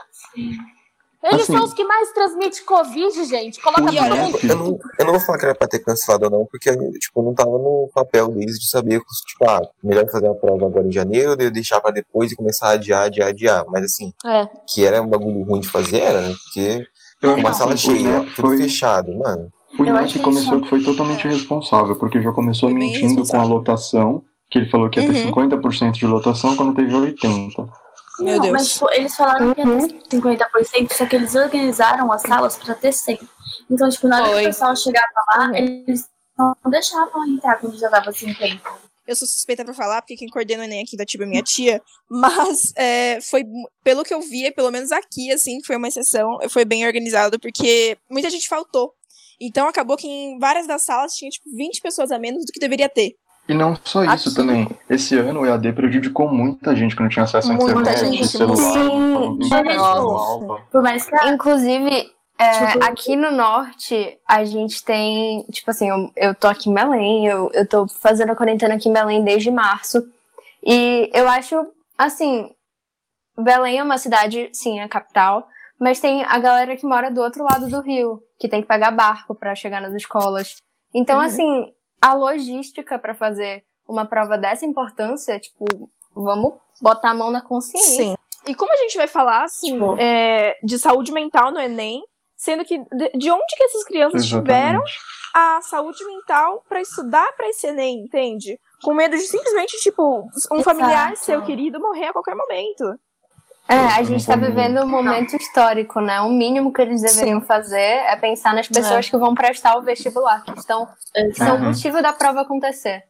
Eles Assim- são os que mais transmitem Covid, gente. Coloca todo olha, mundo. Eu não, eu não vou falar que era pra ter cancelado ou não, porque tipo, não tava no papel deles de saber, tipo, ah, melhor fazer a prova agora em janeiro, eu deixar pra depois e começar a adiar, adiar, adiar. Mas assim, É. que era um bagulho ruim de fazer, era, né? Porque Eu uma sala que cheia, INEP tudo foi, fechado, mano. o achei começou isso- que foi totalmente irresponsável, porque já começou mentindo com a lotação, que ele falou que ia ter Uhum. 50% de lotação quando teve 80%. Meu não, Deus. mas eles falaram que ia ter 50%, só que eles organizaram as salas pra ter 100%. Então, tipo, na hora que o pessoal chegava lá, eles não deixavam entrar quando já dava 50%. Eu sou suspeita pra falar, porque quem coordena o Enem aqui da Tiba é minha tia. Mas é, foi, pelo que eu via, pelo menos aqui, assim, foi uma exceção. Foi bem organizado, porque muita gente faltou. Então acabou que em várias das salas tinha, tipo, 20 pessoas a menos do que deveria ter. E não só isso Aqui. também. Esse ano o EAD prejudicou muita gente que não tinha acesso à Muita internet, gente, celular, sim. aula. Por mais que Inclusive, é, Tipo- aqui no norte, a gente tem, tipo assim, eu, eu tô aqui em Belém, eu, eu tô fazendo a quarentena aqui em Belém desde março. E eu acho, assim, Belém é uma cidade, sim, é a capital, mas tem a galera que mora do outro lado do rio, que tem que pegar barco pra chegar nas escolas. Então, Uhum. assim, a logística pra fazer uma prova dessa importância, tipo, vamos botar a mão na consciência. Sim. E como a gente vai falar, assim, Tipo- é, de saúde mental no Enem, sendo que de, de onde que essas crianças tiveram Exatamente. a saúde mental pra estudar pra esse Enem, entende? Com medo de simplesmente, tipo, um familiar Exato. seu querido morrer a qualquer momento. É, a Eu gente tá vou- vivendo um momento histórico, né? O mínimo que eles deveriam fazer é pensar nas pessoas que vão prestar o vestibular, que, estão, que são o motivo da prova acontecer.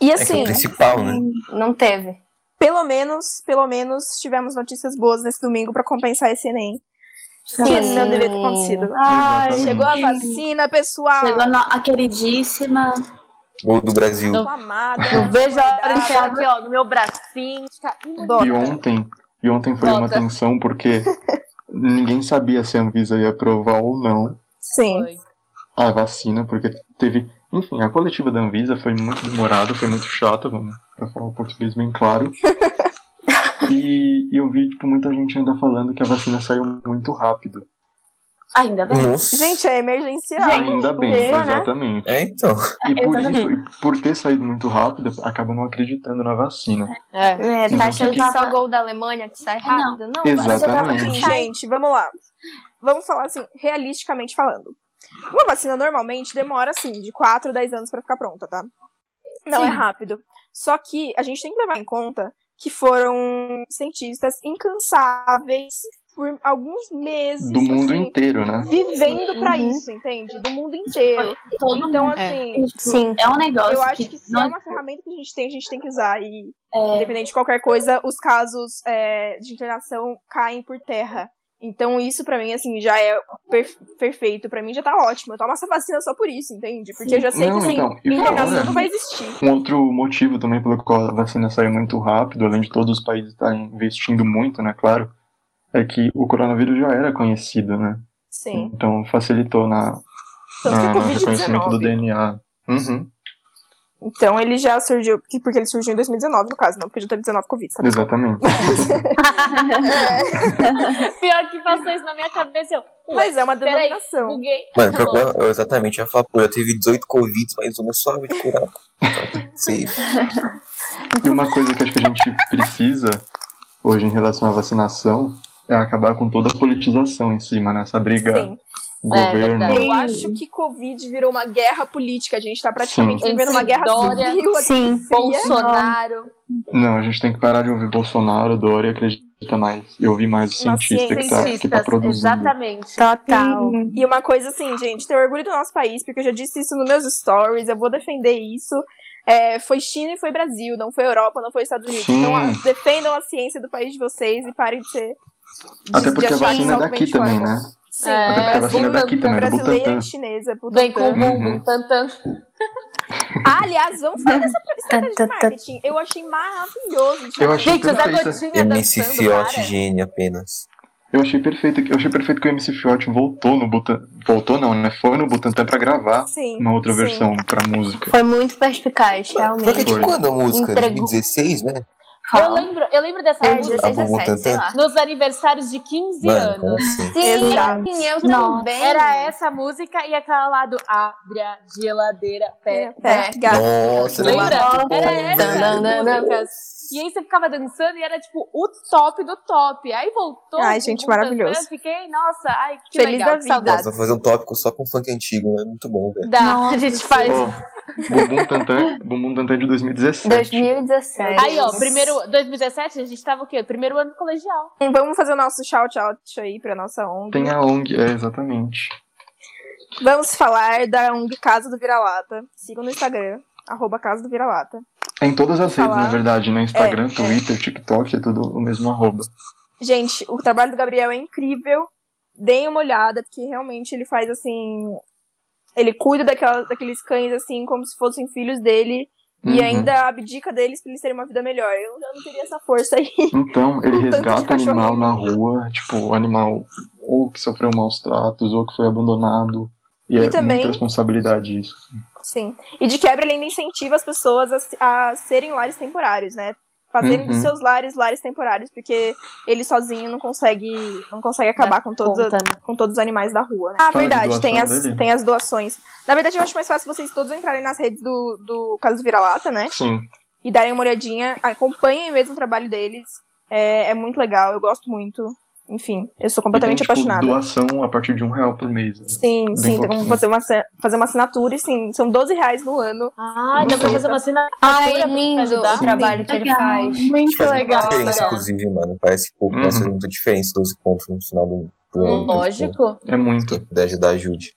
E É que é assim, o principal, né? Não teve. pelo menos, pelo menos tivemos notícias boas nesse domingo pra compensar esse Enem. Que não deveria ter acontecido. Ai, Exatamente. Chegou a vacina, pessoal. Chegou a queridíssima. Gol do Brasil. Amada. Não vejo a hora de aqui, ó, no meu bracinho. Bota. E ontem, e ontem foi uma Bota. tensão porque (laughs) ninguém sabia se a Anvisa ia aprovar ou não Sim. A vacina, porque teve. Enfim, a coletiva da Anvisa foi muito demorada, foi muito chata, vamos pra falar o português bem claro. E, (laughs) e eu vi, tipo, muita gente ainda falando que a vacina saiu muito rápido. Ainda bem. Nossa. Gente, é emergencial. ainda bem, porque, né? exatamente. É, então. E por Exatamente. isso, e por ter saído muito rápido, acaba não acreditando na vacina. É. É, tá achando que tava- só gol da Alemanha que sai rápido? Não, Exatamente. Assim, gente, vamos lá. Vamos falar assim, realisticamente falando. Uma vacina normalmente demora, assim, de 4 a 10 anos pra ficar pronta, tá? Não é Sim. rápido. Só que a gente tem que levar em conta que foram cientistas incansáveis por alguns meses. Do mundo assim, inteiro, né? Vivendo pra Uhum. isso, entende? Do mundo inteiro. Todo Então, mundo. assim, Tipo, Sim. É um negócio eu acho que se não é uma ferramenta que a gente tem, a gente tem que usar. E, é, independente de qualquer coisa, os casos é, de internação caem por terra. Então, isso pra mim, assim, já é per- perfeito. Pra mim já tá ótimo. Eu tomo essa vacina só por isso, entende? Porque eu já sei Não, que, assim, então, internação não vai existir. Um outro motivo também pelo qual a vacina saiu muito rápido, além de todos os países estarem investindo muito, né, claro, é que o coronavírus já era conhecido, né? Sim. Então facilitou na, na- no o reconhecimento do Covid-19. DNA. Uhum, Então, ele já surgiu, porque ele surgiu em 2019, no caso, não porque já teve 19 Covid, sabe? exatamente. (laughs) Pior que passou isso na minha cabeça. Eu, Mas é uma denominação. buguei. Mano, eu exatamente, eu ia falar, pô, eu tive 18 Covid, mas uma suave de curar. (laughs) Safe. E uma coisa que acho que a gente precisa hoje em relação à vacinação é acabar com toda a politização em cima, né? Essa briga Sim. governo. verdade. Eu acho que Covid virou uma guerra política. A gente tá praticamente Sim. vivendo uma guerra Dória, civil aqui. Sim. Bolsonaro. Não, a gente tem que parar de ouvir Bolsonaro, Dória, acredita mais. E ouvir mais o cientista que tá, que tá produzindo. exatamente. Total. E uma coisa assim, gente, ter orgulho do nosso país, porque eu já disse isso nos meus stories, eu vou defender isso. É, foi China e foi Brasil, não foi Europa, não foi Estados Unidos. Sim. Então, defendam a ciência do país de vocês e parem de ser. De- Até de porque a que vacina é daqui vem de também, fora. né? Sim, É, Até porque a vacina é daqui também, do Butantan. e chinesa. Vem com o Butantan. bumbum, Uhum. tantan. (laughs) Ah, aliás, vamos falar dessa estratégia de marketing. Eu achei maravilhoso. Eu achei Gente, o Zé perfeita. Gotinha MC Fiote. Gene apenas. Eu achei perfeito, eu achei perfeito que o MC Fiote voltou no Butantan. Voltou não, né? Foi no Butantan pra gravar Sim. uma outra sim. versão pra música. Foi muito perspicaz, Foi realmente. de Foi. quando a música? Entregou. 2016, né? Eu lembro, eu lembro dessa É, música 16, Ah, bom, 17, sei lá. nos aniversários de 15 Mano, anos. assim? Sim, sim, eu Não, também. Era essa música e aquela lá do Abre a geladeira, pé, pé. Pega. Nossa, Lembra? Era né? essa E aí você ficava dançando e era tipo o top do top. Aí voltou. Ai, gente, maravilhoso. Eu fiquei, nossa, ai, que Feliz legal, da vida. saudade. Nossa, fazer um tópico só com funk antigo, né? Muito bom, velho. Dá, Nossa, a gente faz. Ó, Bumbum Tantan, Bumbum Tantan de 2017. 2017. Aí, ó, primeiro, 2017, a gente tava o quê? Primeiro ano colegial. Vamos fazer o nosso shout-out aí pra nossa ONG. Tem a ONG, é, exatamente. Vamos falar da ONG Casa do Vira-Lata. Sigam no Instagram, arroba Casa do Vira-Lata. É em todas as redes, na verdade, né? Instagram, É, é. Twitter, TikTok, é tudo o mesmo arroba. Gente, o trabalho do Gabriel é incrível. Deem uma olhada, porque realmente ele faz assim. Ele cuida daquela, daqueles cães assim, como se fossem filhos dele. E Uhum. ainda abdica deles pra eles terem uma vida melhor. Eu já não teria essa força aí. Então, (laughs) ele resgata animal na rua, tipo, animal ou que sofreu maus tratos, ou que foi abandonado. E, E é também- muita responsabilidade isso. Sim. E de quebra, ele ainda incentiva as pessoas a, a serem lares temporários, né? Fazerem dos Uhum. seus lares lares temporários, porque ele sozinho não consegue, não consegue acabar com todos, né? com todos os animais da rua. Né? Ah, Fala verdade, tem as, dele. tem as doações. Na verdade, eu acho mais fácil vocês todos entrarem nas redes do, do Caso Vira-Lata, né? Sim. E darem uma olhadinha, acompanhem mesmo o trabalho deles. É, é muito legal, eu gosto muito. Enfim, eu sou completamente tem, tipo, apaixonada. doação a partir de um real por mês. né? Sim, Bem sim, tem como pouquinho. fazer uma, fazer uma assinatura e sim, são 12 reais no ano. Ah, dá pra Sim. fazer uma assinatura Ai, pra lindo o trabalho que ele faz. Muito Faz muita legal. diferença, legal. inclusive, mano. Parece que pouco, mas Uhum. faz muita diferença 12 pontos no final do, do ano. então, Lógico. É muito. Puder ajudar, ajude.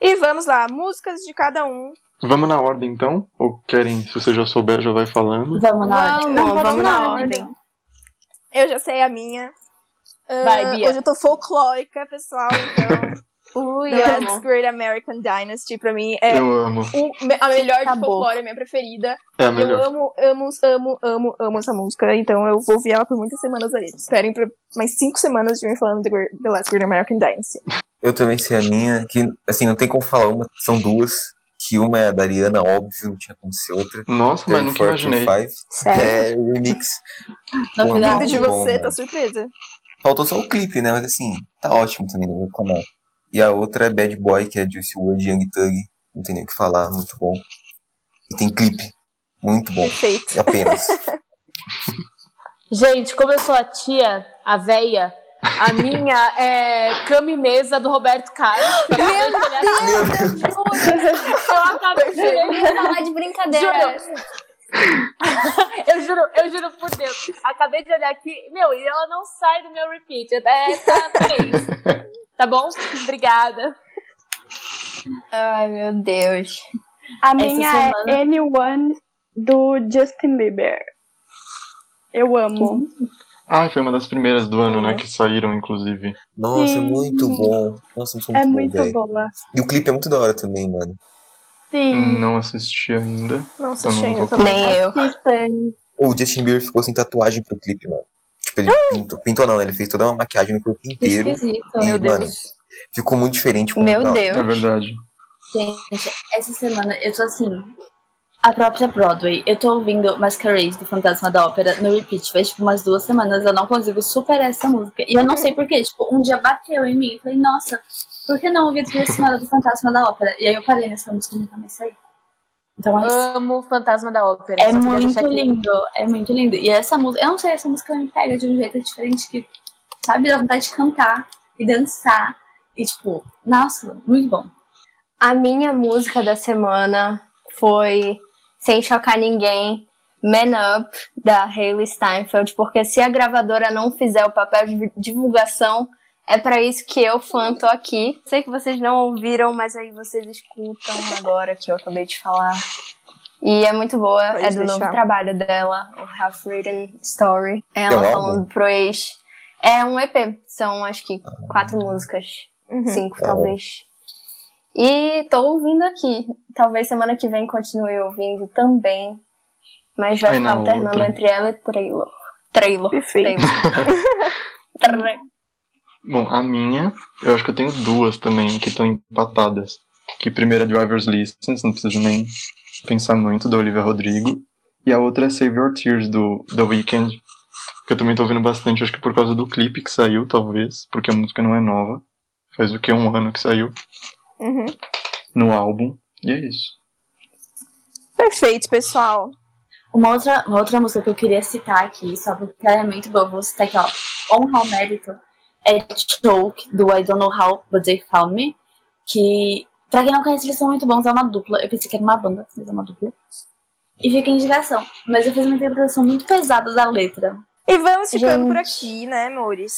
E vamos lá, músicas de cada um. Vamos na ordem então? Ou querem, se você já souber, já vai falando? Vamos na ordem. Vamos, Não, vamos vamos na na ordem. Eu já sei a minha. Vai, Ah, Bia. hoje eu tô folclórica, pessoal, então. (laughs) Ui, The. Last Great American Dynasty, pra mim, é Eu amo. o- a melhor de folclore, a minha preferida. É a Eu melhor. amo, amo, amo, amo, amo essa música, então eu vou ouvir ela por muitas semanas aí. Esperem por mais cinco semanas de me falando de The Last Great American Dynasty. Eu também sei a minha, que assim, não tem como falar uma, são duas. Que uma é a da Ariana, óbvio, não tinha como ser outra. Nossa, mas nunca imaginei. 34, Sério. É remix. Final, Vindo de bom, você, tô surpresa. Faltou só o clipe, né? Mas assim, tá ótimo também, não vou reclamar. E a outra é Bad Boy, que é Juice WRLD Young Thug. Não tem nem o que falar, muito bom. E tem clipe, muito bom. Perfeito. E apenas. (laughs) Gente, como eu sou a tia, a véia, a minha é cama mesa do Roberto Carlos. Meu Deus! Eu acabei de Eu ia falar de brincadeira. (laughs) Eu juro, eu juro por Deus. Acabei de olhar aqui, meu, e ela não sai do meu repeat. É, tá, três. Tá bom? Obrigada. Ai, meu Deus. A minha semana- é Anyone do Justin Bieber. Eu amo. Ah, foi uma das primeiras do ano, né? Que saíram, inclusive. Nossa, Sim. muito bom. Nossa, muito, É bom, muito velho. boa. E o clipe é muito da hora também, mano. Sim. Não assisti ainda. Não Eu assisti ainda também. Nem eu. O Justin Bieber ficou sem tatuagem pro clipe, mano. Tipo, ele pintou, pintou não, né? Ele fez toda uma maquiagem no corpo inteiro. esquisito. E, Meu mano, Deus. ficou muito diferente. Meu não, Deus. É verdade. Gente, essa semana eu tô assim. A própria Broadway. Eu tô ouvindo Masquerade do Fantasma da Ópera no repeat. Faz tipo umas duas semanas. Eu não consigo superar essa música. E eu não sei porquê. Tipo, um dia bateu em mim. Eu falei, nossa, por que não ouvir a trilha sonora do Fantasma da Ópera? E aí eu parei nessa música e nunca mais saí. Então é. Amo o Fantasma da Ópera. É muito lindo, é muito lindo. E essa música, eu não sei, essa música me pega de um jeito diferente que, sabe, dá vontade de cantar e dançar. E tipo, nossa, muito bom. A minha música da semana foi Sem Chocar Ninguém, Man Up, da Hayley Steinfeld, porque se a gravadora não fizer o papel de divulgação, é pra isso que eu, fã, tô aqui. Sei que vocês não ouviram, mas aí vocês escutam agora que eu acabei de falar. E é muito boa, Pode é do deixar. novo trabalho dela, o Half Written Story. Ela É um falando álbum? pro ex. É um EP, são acho que quatro músicas. Uhum. Cinco, Tá talvez. E tô ouvindo aqui. Talvez semana que vem continue ouvindo também. Mas vai ficar na alternando outra. entre ela e Taylor. Taylor. Perfeito. Taylor. (laughs) Bom, a minha, eu acho que eu tenho duas também que estão empatadas. Que primeira é Driver's License, não preciso nem pensar muito, da Olivia Rodrigo. E a outra é Save Your Tears, do The Weeknd. Que eu também tô ouvindo bastante, acho que por causa do clipe que saiu, talvez. Porque a música não é nova. Faz o que? Um ano que saiu Uhum. no álbum. E é isso. Perfeito, pessoal. Uma outra, uma outra música que eu queria citar aqui, só porque ela é muito boa, vou citar aqui, ó. Honra ao mérito é Choke, do I Don't Know How, But They Found Me. Que, pra quem não conhece, eles são muito bons, é uma dupla. Eu pensei que era uma banda, mas é uma dupla. E fica em indicação. Mas eu fiz uma interpretação muito pesada da letra. E vamos ficando por Gente. aqui, né, amores?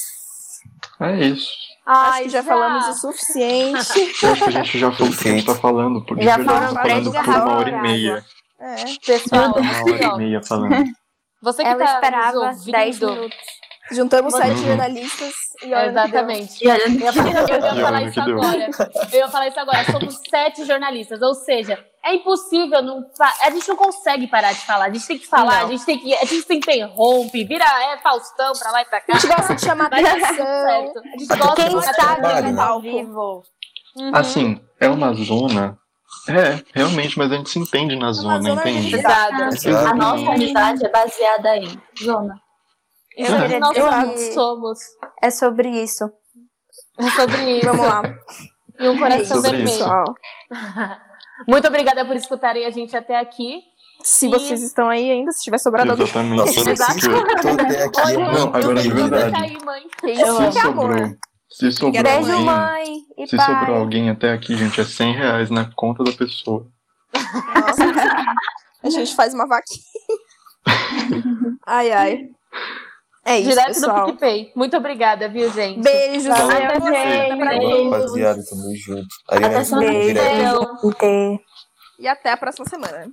É isso. Acho Ai, que já, falamos o suficiente. (laughs) Eu acho que a gente já falou o que a gente tá falando. Por, de Já tá três falando por uma hora e meia. É. Pessoal, Uma hora e meia falando. você que Ela tá esperava nos 10 ouvindo, minutos. Juntamos sete Uhum. jornalistas e. Exatamente. E Eu ia falar, eu ia falar olha isso agora. Eu ia falar isso agora. Somos sete jornalistas, ou seja, é impossível não. A gente não consegue parar de falar. A gente tem que falar, Não. a gente tem que. A gente se interrompe, vira é Faustão pra lá e pra cá. A gente gosta de chamar dar atenção. certo. A gente gosta Quem de está né? ao vivo? Uhum. Assim, é uma zona. É, realmente, mas a gente se entende na zona, zona entende? Exato. a nossa amizade é baseada em zona. Eu É. queria Nós dizer somos, que somos. é sobre isso. É sobre isso. Vamos lá. E um coração sobre vermelho. (laughs) Muito obrigada por escutarem a gente até aqui. se E- vocês estão aí ainda, se tiver sobrado alguém. Exatamente. Nossa, eu Exato. tô até aqui. Oi. Não, agora eu de verdade. aí, mãe. Que Se é sobrou, se Beijo, alguém, mãe e se pai. sobrou alguém até aqui, gente, é 100 reais na conta da pessoa. Nossa. (laughs) A gente faz uma vaquinha. (laughs) Ai, ai. É isso, Direto pessoal. do PicPay. Muito obrigada, viu, gente? Beijos. Valeu, Até você, gente. todos. Rapaziada, tamo junto. Ariana Até semana. E até a próxima semana.